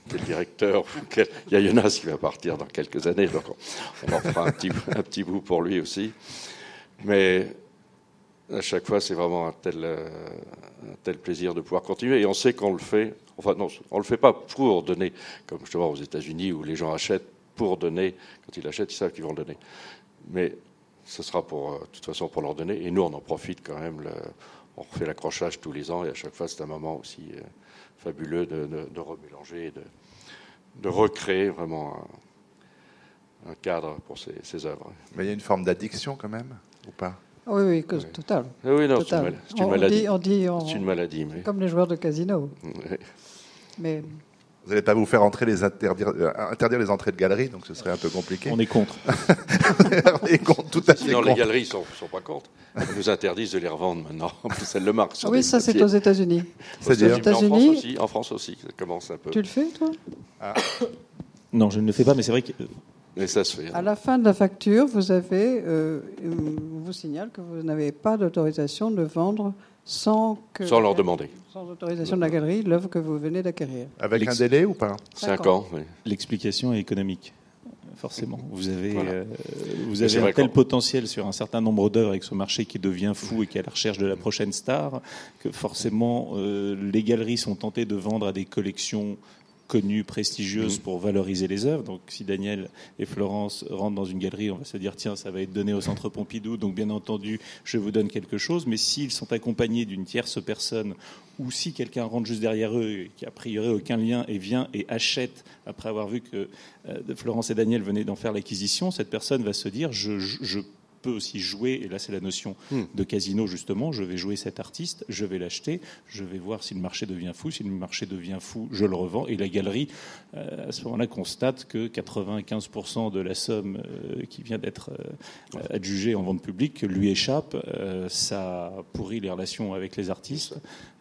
quel directeur. quel- Il y a Jonas qui va partir dans quelques années, donc on, on en fera un petit, un petit bout pour lui aussi. Mais à chaque fois, c'est vraiment un tel, un tel plaisir de pouvoir continuer. Et on sait qu'on le fait. Enfin, non, on le fait pas pour donner, comme justement aux États-Unis où les gens achètent pour donner. Quand ils achètent, ils savent qu'ils vont donner. Mais ce sera pour, euh, de toute façon pour leur donner. Et nous, on en profite quand même. Le, on refait l'accrochage tous les ans. Et à chaque fois, c'est un moment aussi euh, fabuleux de, de, de remélanger, et de, de recréer vraiment un, un cadre pour ces, ces œuvres. Mais il y a une forme d'addiction quand même, ou pas? Oui, oui, que- Oui. total. Ah oui, non, c'est une, total. mal- c'est une on, maladie. dit, on dit on- C'est une maladie, mais. comme les joueurs de casino. Mais Vous n'allez pas vous faire entrer les interdire, euh, interdire les entrées de galeries, donc ce serait un peu compliqué. On est contre. On est contre, tout à fait Sinon, les galeries ne sont, sont pas contre. Elles nous interdisent de les revendre maintenant. En plus, elles le marquent. sur ah oui, ça c'est aux États-Unis. Aux C'est-à-dire États-Unis, mais En France États-Unis- aussi. En France aussi, ça commence un peu. Tu le fais, toi? Non, je ne le fais pas, mais c'est vrai que Mais ça se fait. À la fin de la facture, vous avez, euh, on vous signale que vous n'avez pas d'autorisation de vendre sans que Sans leur demander. sans autorisation de la galerie l'œuvre que vous venez d'acquérir. Avec un délai ou pas? Cinq ans. oui. l'explication est économique. Forcément, vous avez, Voilà. euh, vous avez un tel potentiel sur un certain nombre d'œuvres avec ce marché qui devient fou et qui est à la recherche de la prochaine star, que forcément euh, les galeries sont tentées de vendre à des collections connues, prestigieuses Mhm. pour valoriser les œuvres. Donc si Daniel et Florence rentrent dans une galerie, on va se dire tiens, ça va être donné au Centre Pompidou, donc bien entendu, je vous donne quelque chose. Mais s'ils sont accompagnés d'une tierce personne ou si quelqu'un rentre juste derrière eux, qui a priori aucun lien, et vient et achète, après avoir vu que euh, Florence et Daniel venaient d'en faire l'acquisition, cette personne va se dire, je, je- je peux aussi jouer, et là c'est la notion Hmm. de casino justement, je vais jouer cet artiste, je vais l'acheter, je vais voir si le marché devient fou, si le marché devient fou, je le revends, et la galerie, euh, à ce moment-là, constate que 95% de la somme euh, qui vient d'être euh, adjugée en vente publique lui échappe, ça pourrit les relations avec les artistes.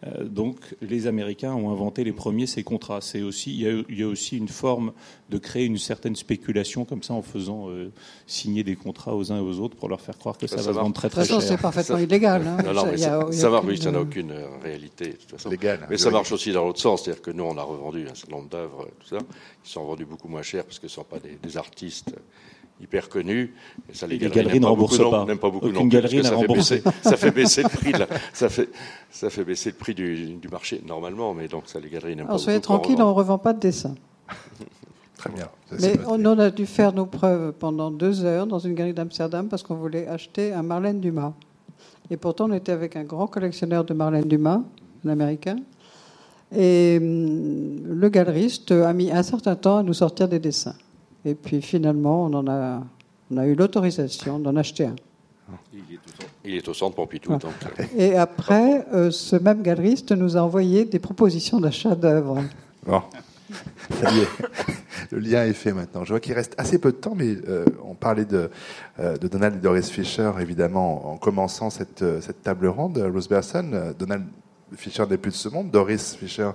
Euh, donc les Américains ont inventé les premiers ces contrats. C'est aussi, il y, a, il y a aussi une forme de créer une certaine spéculation comme ça en faisant euh, signer des contrats aux uns et aux autres pour leur faire croire que ça, Ça va se vendre très De très toute façon, cher. c'est parfaitement Ça- illégal. hein. Non, non, mais ça, a marche, aucune- oui, ça n'a aucune euh, réalité. De toute façon. Légal. Mais ça marche aussi dans l'autre sens, c'est-à-dire que nous, on a revendu un certain nombre d'œuvres, tout ça, qui sont vendues beaucoup moins cher parce que ce ne sont pas des, des artistes hyper connus. Et ça, Et les galeries ne pas beaucoup remboursent non- pas. pas beaucoup Aucune non galerie que n'a ça fait baisser- Ça fait baisser le prix, là. Ça fait, ça fait baisser le prix du, du marché, normalement, mais donc ça, les galeries n'aiment pas Alors soyez tranquille, on ne revend pas de dessin. Très bien. Ça, Mais on a dû faire nos preuves pendant deux heures dans une galerie d'Amsterdam parce qu'on voulait acheter un Marlène Dumas. Et pourtant, on était avec un grand collectionneur de Marlène Dumas, un Américain. Et hum, le galeriste a mis un certain temps à nous sortir des dessins. Et puis finalement, on, en a, on a eu l'autorisation d'en acheter un. Il est au centre- Il est au centre Pompidou, Ah. donc euh, Et après, euh, ce même galeriste nous a envoyé des propositions d'achat d'œuvres. Bon. Ça y est, le lien est fait maintenant. Je vois qu'il reste assez peu de temps, mais euh, on parlait de, euh, de Donald et Doris Fisher, évidemment, en commençant cette, cette table ronde. Rose Berson, Donald Fisher n'est plus de ce monde, Doris Fisher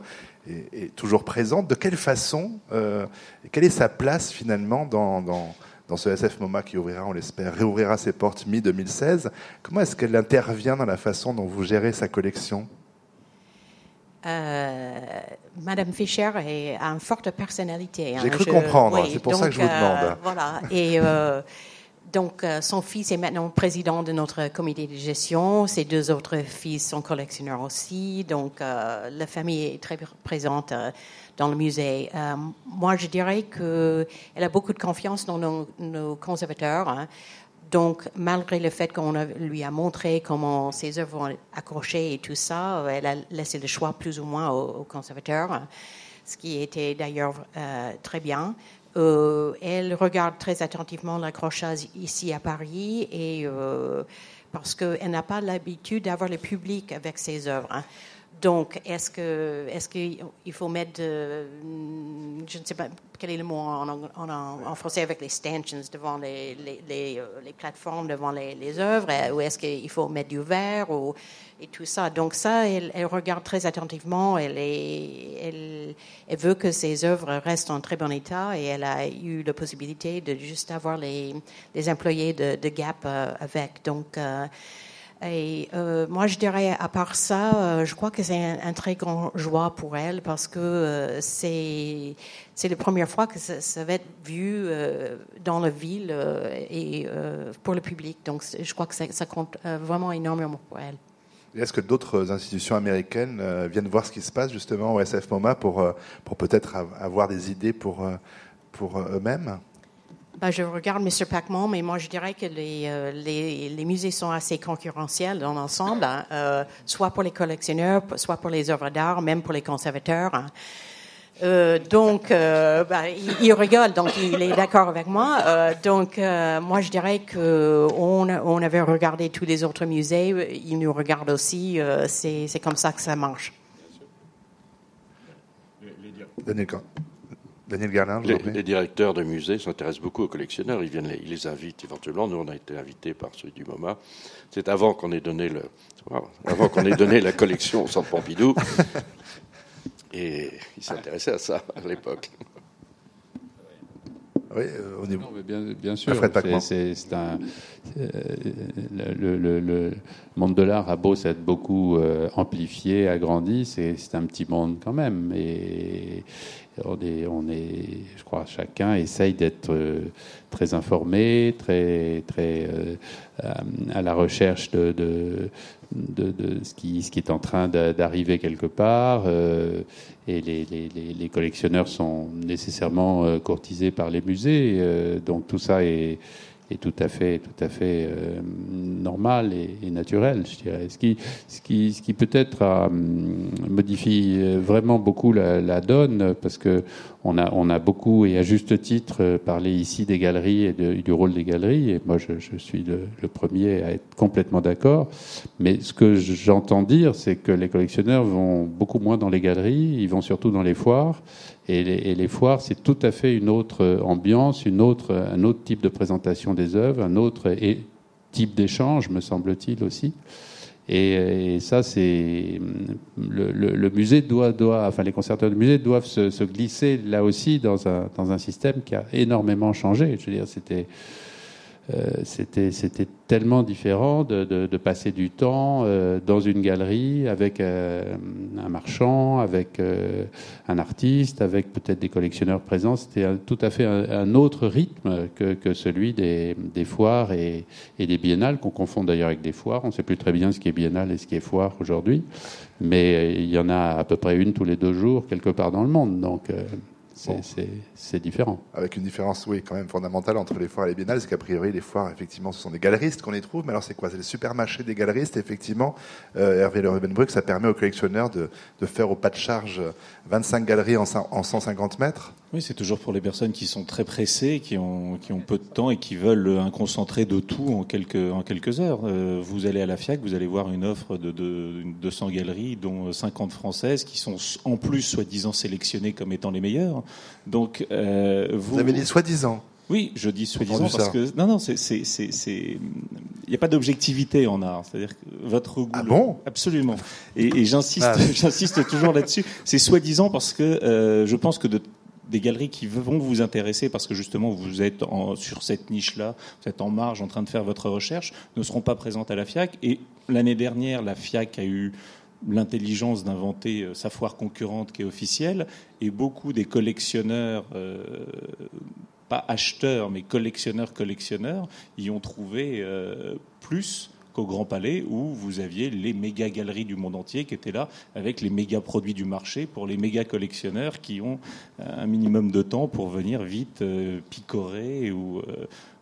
est, est toujours présente. De quelle façon, euh, quelle est sa place finalement dans, dans, dans ce SF MoMA qui ouvrira, on l'espère, réouvrira ses portes mi-2016. Comment est-ce qu'elle intervient dans la façon dont vous gérez sa collection? Euh, Madame Fischer a une forte personnalité. Hein. J'ai cru comprendre, c'est pour ça que je vous demande. Euh, voilà. Et donc, son fils est maintenant président de notre comité de gestion. Ses deux autres fils sont collectionneurs aussi. Donc, la famille est très présente dans le musée. moi, je dirais qu'elle a beaucoup de confiance dans nos, conservateurs. Hein. Donc, malgré le fait qu'on lui a montré comment ses œuvres vont accrocher et tout ça, elle a laissé le choix plus ou moins aux, conservateurs, ce qui était d'ailleurs euh, très bien. Euh, elle regarde très attentivement l'accrochage ici à Paris et euh, parce qu'elle n'a pas l'habitude d'avoir le public avec ses œuvres. Donc, est-ce que est-ce qu'il faut mettre, je ne sais pas quel est le mot en, français avec les stanchions devant les, euh, plateformes devant les, œuvres, ou est-ce qu'il faut mettre du verre ou et tout ça. Donc ça, elle, regarde très attentivement. Elle, elle, veut que ses œuvres restent en très bon état et elle a eu la possibilité de juste avoir les, employés de, Gap euh, avec. Donc euh, et euh, moi, je dirais, à part ça, euh, je crois que c'est un, très grand joie pour elle parce que euh, c'est c'est la première fois que ça, va être vu dans la ville et pour le public. Donc, je crois que ça, ça compte vraiment énormément pour elle. Est-ce que d'autres institutions américaines viennent voir ce qui se passe justement au SF MoMA pour, pour peut-être avoir des idées pour, pour eux-mêmes? Je regarde M. Pacman, mais moi je dirais que les, euh, les, les, musées sont assez concurrentiels dans l'ensemble, hein, euh, soit pour les collectionneurs, soit pour les œuvres d'art, même pour les conservateurs. Hein. Euh, donc, ben, il, rigole, donc il est d'accord avec moi. donc, moi, je dirais que on, on, avait regardé tous les autres musées, il nous regarde aussi. c'est comme ça que ça marche. Daniel Daniel Garlin, les, directeurs de musées s'intéressent beaucoup aux collectionneurs. Ils viennent, ils les invitent éventuellement. Nous, on a été invités par ceux du MoMA. C'est avant qu'on ait donné le, avant qu'on ait donné la collection au Centre Pompidou. Et ils s'intéressaient à ça à l'époque. Oui, euh, au niveau. bien, bien, sûr. C'est un, euh, le, le, le, monde de l'art a beau s'être beaucoup euh, amplifié, agrandi, c'est un petit monde quand même. Et, on est, on est, je crois, chacun essaye d'être euh, très informé, très, très euh, à la recherche de, de, de, ce, qui, ce qui est en train d'arriver quelque part. Euh, et les, les, les, collectionneurs sont nécessairement courtisés par les musées. donc tout ça est est tout à fait, tout à fait euh, normal et, naturel, je dirais. Ce qui, ce qui, ce qui peut-être euh, modifie vraiment beaucoup la, donne, parce que on a, on a beaucoup et à juste titre parlé ici des galeries et du rôle des galeries, et moi je, je suis le, le, premier à être complètement d'accord. Mais ce que j'entends dire, c'est que les collectionneurs vont beaucoup moins dans les galeries, ils vont surtout dans les foires, et les, foires, c'est tout à fait une autre ambiance, une autre, un autre type de présentation des œuvres, un autre type d'échange, me semble-t-il aussi. Et, ça, c'est le, musée doit, doit, enfin les conservateurs du musée doivent se, se, glisser là aussi dans un, dans un système qui a énormément changé. Je veux dire, c'était euh, c'était c'était tellement différent de, de, de, passer du temps euh, dans une galerie avec euh, un marchand, avec un artiste, avec peut-être des collectionneurs présents. C'était tout à fait un, autre rythme que, que celui des, des, foires et, et des biennales, qu'on confond d'ailleurs avec des foires. On ne sait plus très bien ce qui est biennale et ce qui est foire aujourd'hui, mais il y en a à peu près une tous les deux jours quelque part dans le monde. Donc c'est différent. Avec une différence, oui, quand même fondamentale entre les foires et les biennales, c'est qu'a priori, les foires, effectivement, ce sont des galeristes qu'on les trouve. Mais alors, c'est quoi? C'est les supermarchés des galeristes. Effectivement, euh, Hervé Le Rubenbruck, ça permet aux collectionneurs de, de, faire au pas de charge 25 galeries en, en 150 mètres. Oui, c'est toujours pour les personnes qui sont très pressées, qui ont, qui ont peu de temps et qui veulent un concentré de tout en quelques, en quelques heures. Euh, vous allez à la FIAC, vous allez voir une offre de, de 200 galeries, dont 50 françaises, qui sont en plus soi-disant sélectionnées comme étant les meilleures. Donc, euh, vous... vous avez dit soi-disant oui, je dis soi-disant parce que non, non, c'est, il n'y a pas d'objectivité en art. C'est-à-dire que votre goût, ah bon? Absolument. Et, et j'insiste, ah. j'insiste toujours là-dessus. C'est soi-disant parce que euh, je pense que de des galeries qui vont vous intéresser parce que justement vous êtes en, sur cette niche-là, vous êtes en marge en train de faire votre recherche, ne seront pas présentes à la FIAC. Et l'année dernière, la FIAC a eu l'intelligence d'inventer euh, sa foire concurrente qui est officielle, et beaucoup des collectionneurs, euh, pas acheteurs, mais collectionneurs, collectionneurs, y ont trouvé euh, plus qu'au Grand Palais, où vous aviez les méga galeries du monde entier qui étaient là, avec les méga produits du marché pour les méga collectionneurs qui ont un minimum de temps pour venir vite picorer ou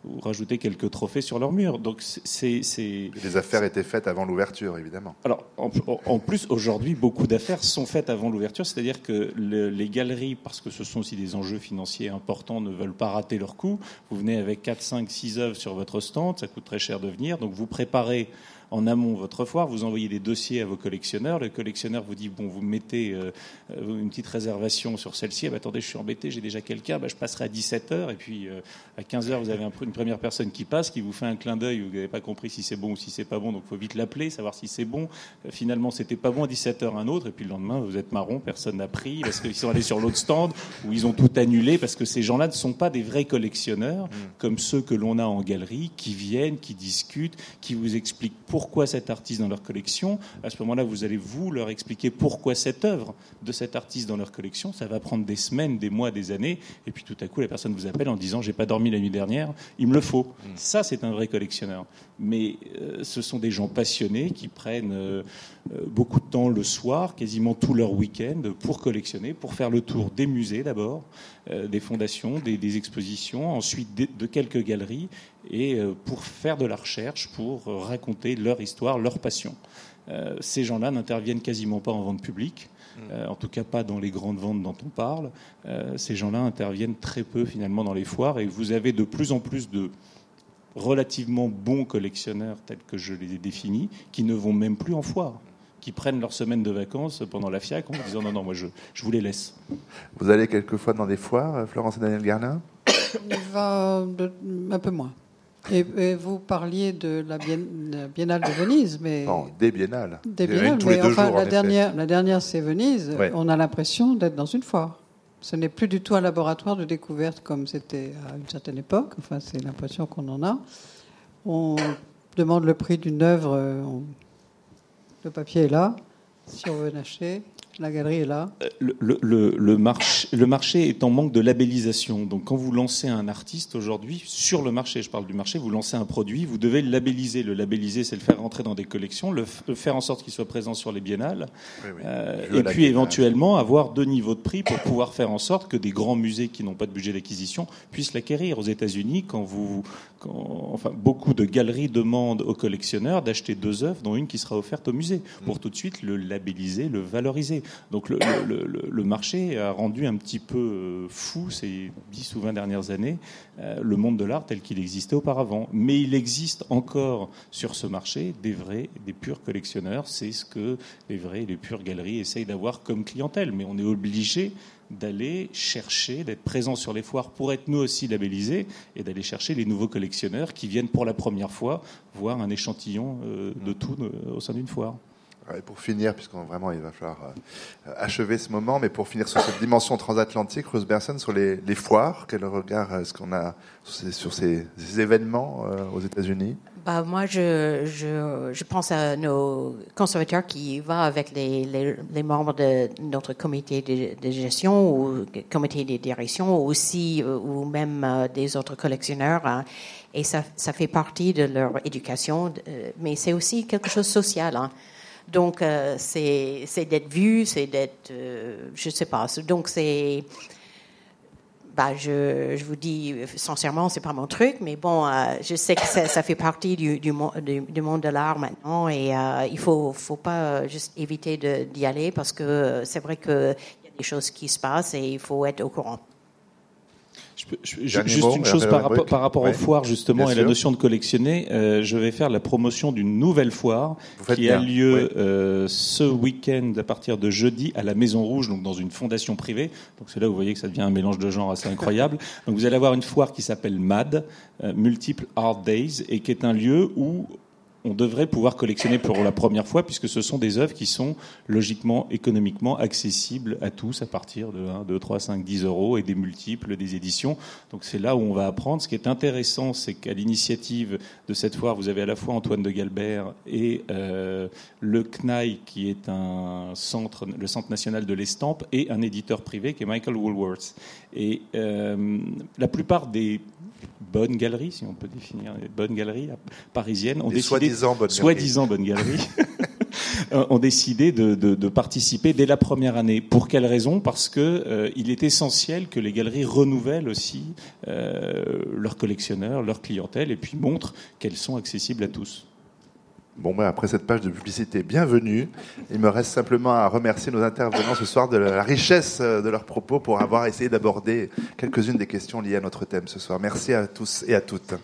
ou rajouter quelques trophées sur leur mur. Donc c'est, les affaires étaient faites avant l'ouverture, évidemment. Alors en, plus aujourd'hui, beaucoup d'affaires sont faites avant l'ouverture, c'est-à-dire que les galeries, parce que ce sont aussi des enjeux financiers importants, ne veulent pas rater leur coup. Vous venez avec 4, 5, 6 œuvres sur votre stand, ça coûte très cher de venir, donc vous préparez en amont votre foire, vous envoyez des dossiers à vos collectionneurs. Le collectionneur vous dit bon, vous mettez euh, une petite réservation sur celle-ci. Ah, bah, attendez, je suis embêté, j'ai déjà quelqu'un. Bah, je passerai à 17 h et puis euh, à 15 h vous avez une première personne qui passe, qui vous fait un clin d'œil. Vous n'avez pas compris si c'est bon ou si c'est pas bon, donc il faut vite l'appeler, savoir si c'est bon. Euh, finalement, c'était pas bon à 17 h un autre, et puis le lendemain, vous êtes marron, personne n'a pris parce qu'ils sont allés sur l'autre stand où ils ont tout annulé parce que ces gens-là ne sont pas des vrais collectionneurs mmh. comme ceux que l'on a en galerie, qui viennent, qui discutent, qui vous expliquent pourquoi cet artiste dans leur collection. À ce moment-là, vous allez vous leur expliquer pourquoi cette œuvre de cet artiste dans leur collection. Ça va prendre des semaines, des mois, des années. Et puis tout à coup, la personne vous appelle en disant j'ai pas dormi la nuit dernière, il me le faut. Mm. Ça, c'est un vrai collectionneur. Mais euh, ce sont des gens passionnés qui prennent euh, euh, beaucoup de temps le soir, quasiment tout leur week-end, pour collectionner, pour faire le tour des musées d'abord, des fondations, des, expositions, ensuite de quelques galeries, et pour faire de la recherche, pour raconter leur histoire, leur passion. Euh, ces gens-là n'interviennent quasiment pas en vente publique, mm. euh, en tout cas pas dans les grandes ventes dont on parle. Euh, ces gens-là interviennent très peu finalement dans les foires et vous avez de plus en plus de relativement bons collectionneurs tels que je les ai définis qui ne vont même plus en foire qui prennent leur semaine de vacances pendant la FIAC en disant non, non, moi je, je vous les laisse. Vous allez quelquefois dans des foires, Florence et Daniel va un peu moins. Et, vous parliez de la, Biennale de Venise, mais non, des biennales. Des biennales, mais enfin la dernière, la dernière c'est Venise. On a l'impression d'être dans une foire. Ce n'est plus du tout un laboratoire de découverte comme c'était à une certaine époque. Enfin, c'est l'impression qu'on en a. On demande le prix d'une œuvre. Le papier est là. Si on veut acheter, la galerie est là. Euh, le, le, le, marché, le, marché, est en manque de labellisation. Donc, quand vous lancez un artiste aujourd'hui sur le marché, je parle du marché, vous lancez un produit, vous devez le labelliser. Le labelliser, c'est le faire rentrer dans des collections, le, faire en sorte qu'il soit présent sur les biennales, euh, et puis éventuellement avoir deux niveaux de prix pour pouvoir faire en sorte que des grands musées qui n'ont pas de budget d'acquisition puissent l'acquérir. Aux États-Unis, quand vous, enfin, beaucoup de galeries demandent aux collectionneurs d'acheter deux œuvres, dont une qui sera offerte au musée, pour tout de suite le labelliser, le valoriser. Donc le, marché a rendu un petit peu euh, fou ces 10 ou 20 dernières années euh, le monde de l'art tel qu'il existait auparavant. Mais il existe encore sur ce marché des vrais, des purs collectionneurs. C'est ce que les vrais, les pures galeries essayent d'avoir comme clientèle. Mais on est obligé d'aller chercher, d'être présent sur les foires pour être nous aussi labellisés et d'aller chercher les nouveaux collectionneurs qui viennent pour la première fois voir un échantillon euh, de tout au sein d'une foire. Et pour finir, puisqu'on vraiment il va falloir euh, achever ce moment, mais pour finir sur cette dimension transatlantique, Rose Berson, sur les, foires, quel regard est-ce qu'on a sur ces, événements euh, aux États-Unis? Bah, moi, je, pense à nos conservateurs qui vont avec les, membres de notre comité de, gestion ou comité de direction aussi, euh, ou même des autres collectionneurs. Hein. et ça, ça fait partie de leur éducation, mais c'est aussi quelque chose de social. Hein. Donc, euh, c'est d'être vu, c'est d'être, euh, je ne sais pas. Donc, c'est, bah, je, je, vous dis sincèrement, c'est pas mon truc, mais bon, euh, je sais que ça, fait partie du, du, du, monde de l'art maintenant, et il faut, faut pas juste éviter d'y aller parce que c'est vrai qu'il y a des choses qui se passent et il faut être au courant juste une chose par, rapport, par rapport aux foires justement et la notion de collectionner. Euh, je vais faire la promotion d'une nouvelle foire qui a lieu euh, ce week-end à partir de jeudi à la Maison Rouge, donc dans une fondation privée. Donc c'est là où vous voyez que ça devient un mélange de genres assez incroyable. donc vous allez avoir une foire qui s'appelle MAD, euh, Multiple Art Days, et qui est un lieu où on devrait pouvoir collectionner pour la première fois, puisque ce sont des œuvres qui sont logiquement, économiquement accessibles à tous à partir de 1, 2, 3, 5, 10 euros et des multiples des éditions. Donc c'est là où on va apprendre. Ce qui est intéressant, c'est qu'à l'initiative de cette foire, vous avez à la fois Antoine de Galbert et euh, le CNAI, qui est un centre, le Centre national de l'estampe, et un éditeur privé qui est Michael Woolworth. Et euh, la plupart des bonnes galeries, si on peut définir les bonnes galeries parisiennes, ont décidé, soi-disant bonnes soi-disant bonnes galeries, euh, ont décidé de, de- de participer dès la première année. Pour quelle raison? Parce que euh, il est essentiel que les galeries renouvellent aussi euh, leurs collectionneurs, leur clientèle, et puis montrent qu'elles sont accessibles à tous. Bon, ben, après cette page de publicité, bienvenue. Il me reste simplement à remercier nos intervenants ce soir de la richesse euh, de leurs propos pour avoir essayé d'aborder quelques-unes des questions liées à notre thème ce soir. Merci à tous et à toutes.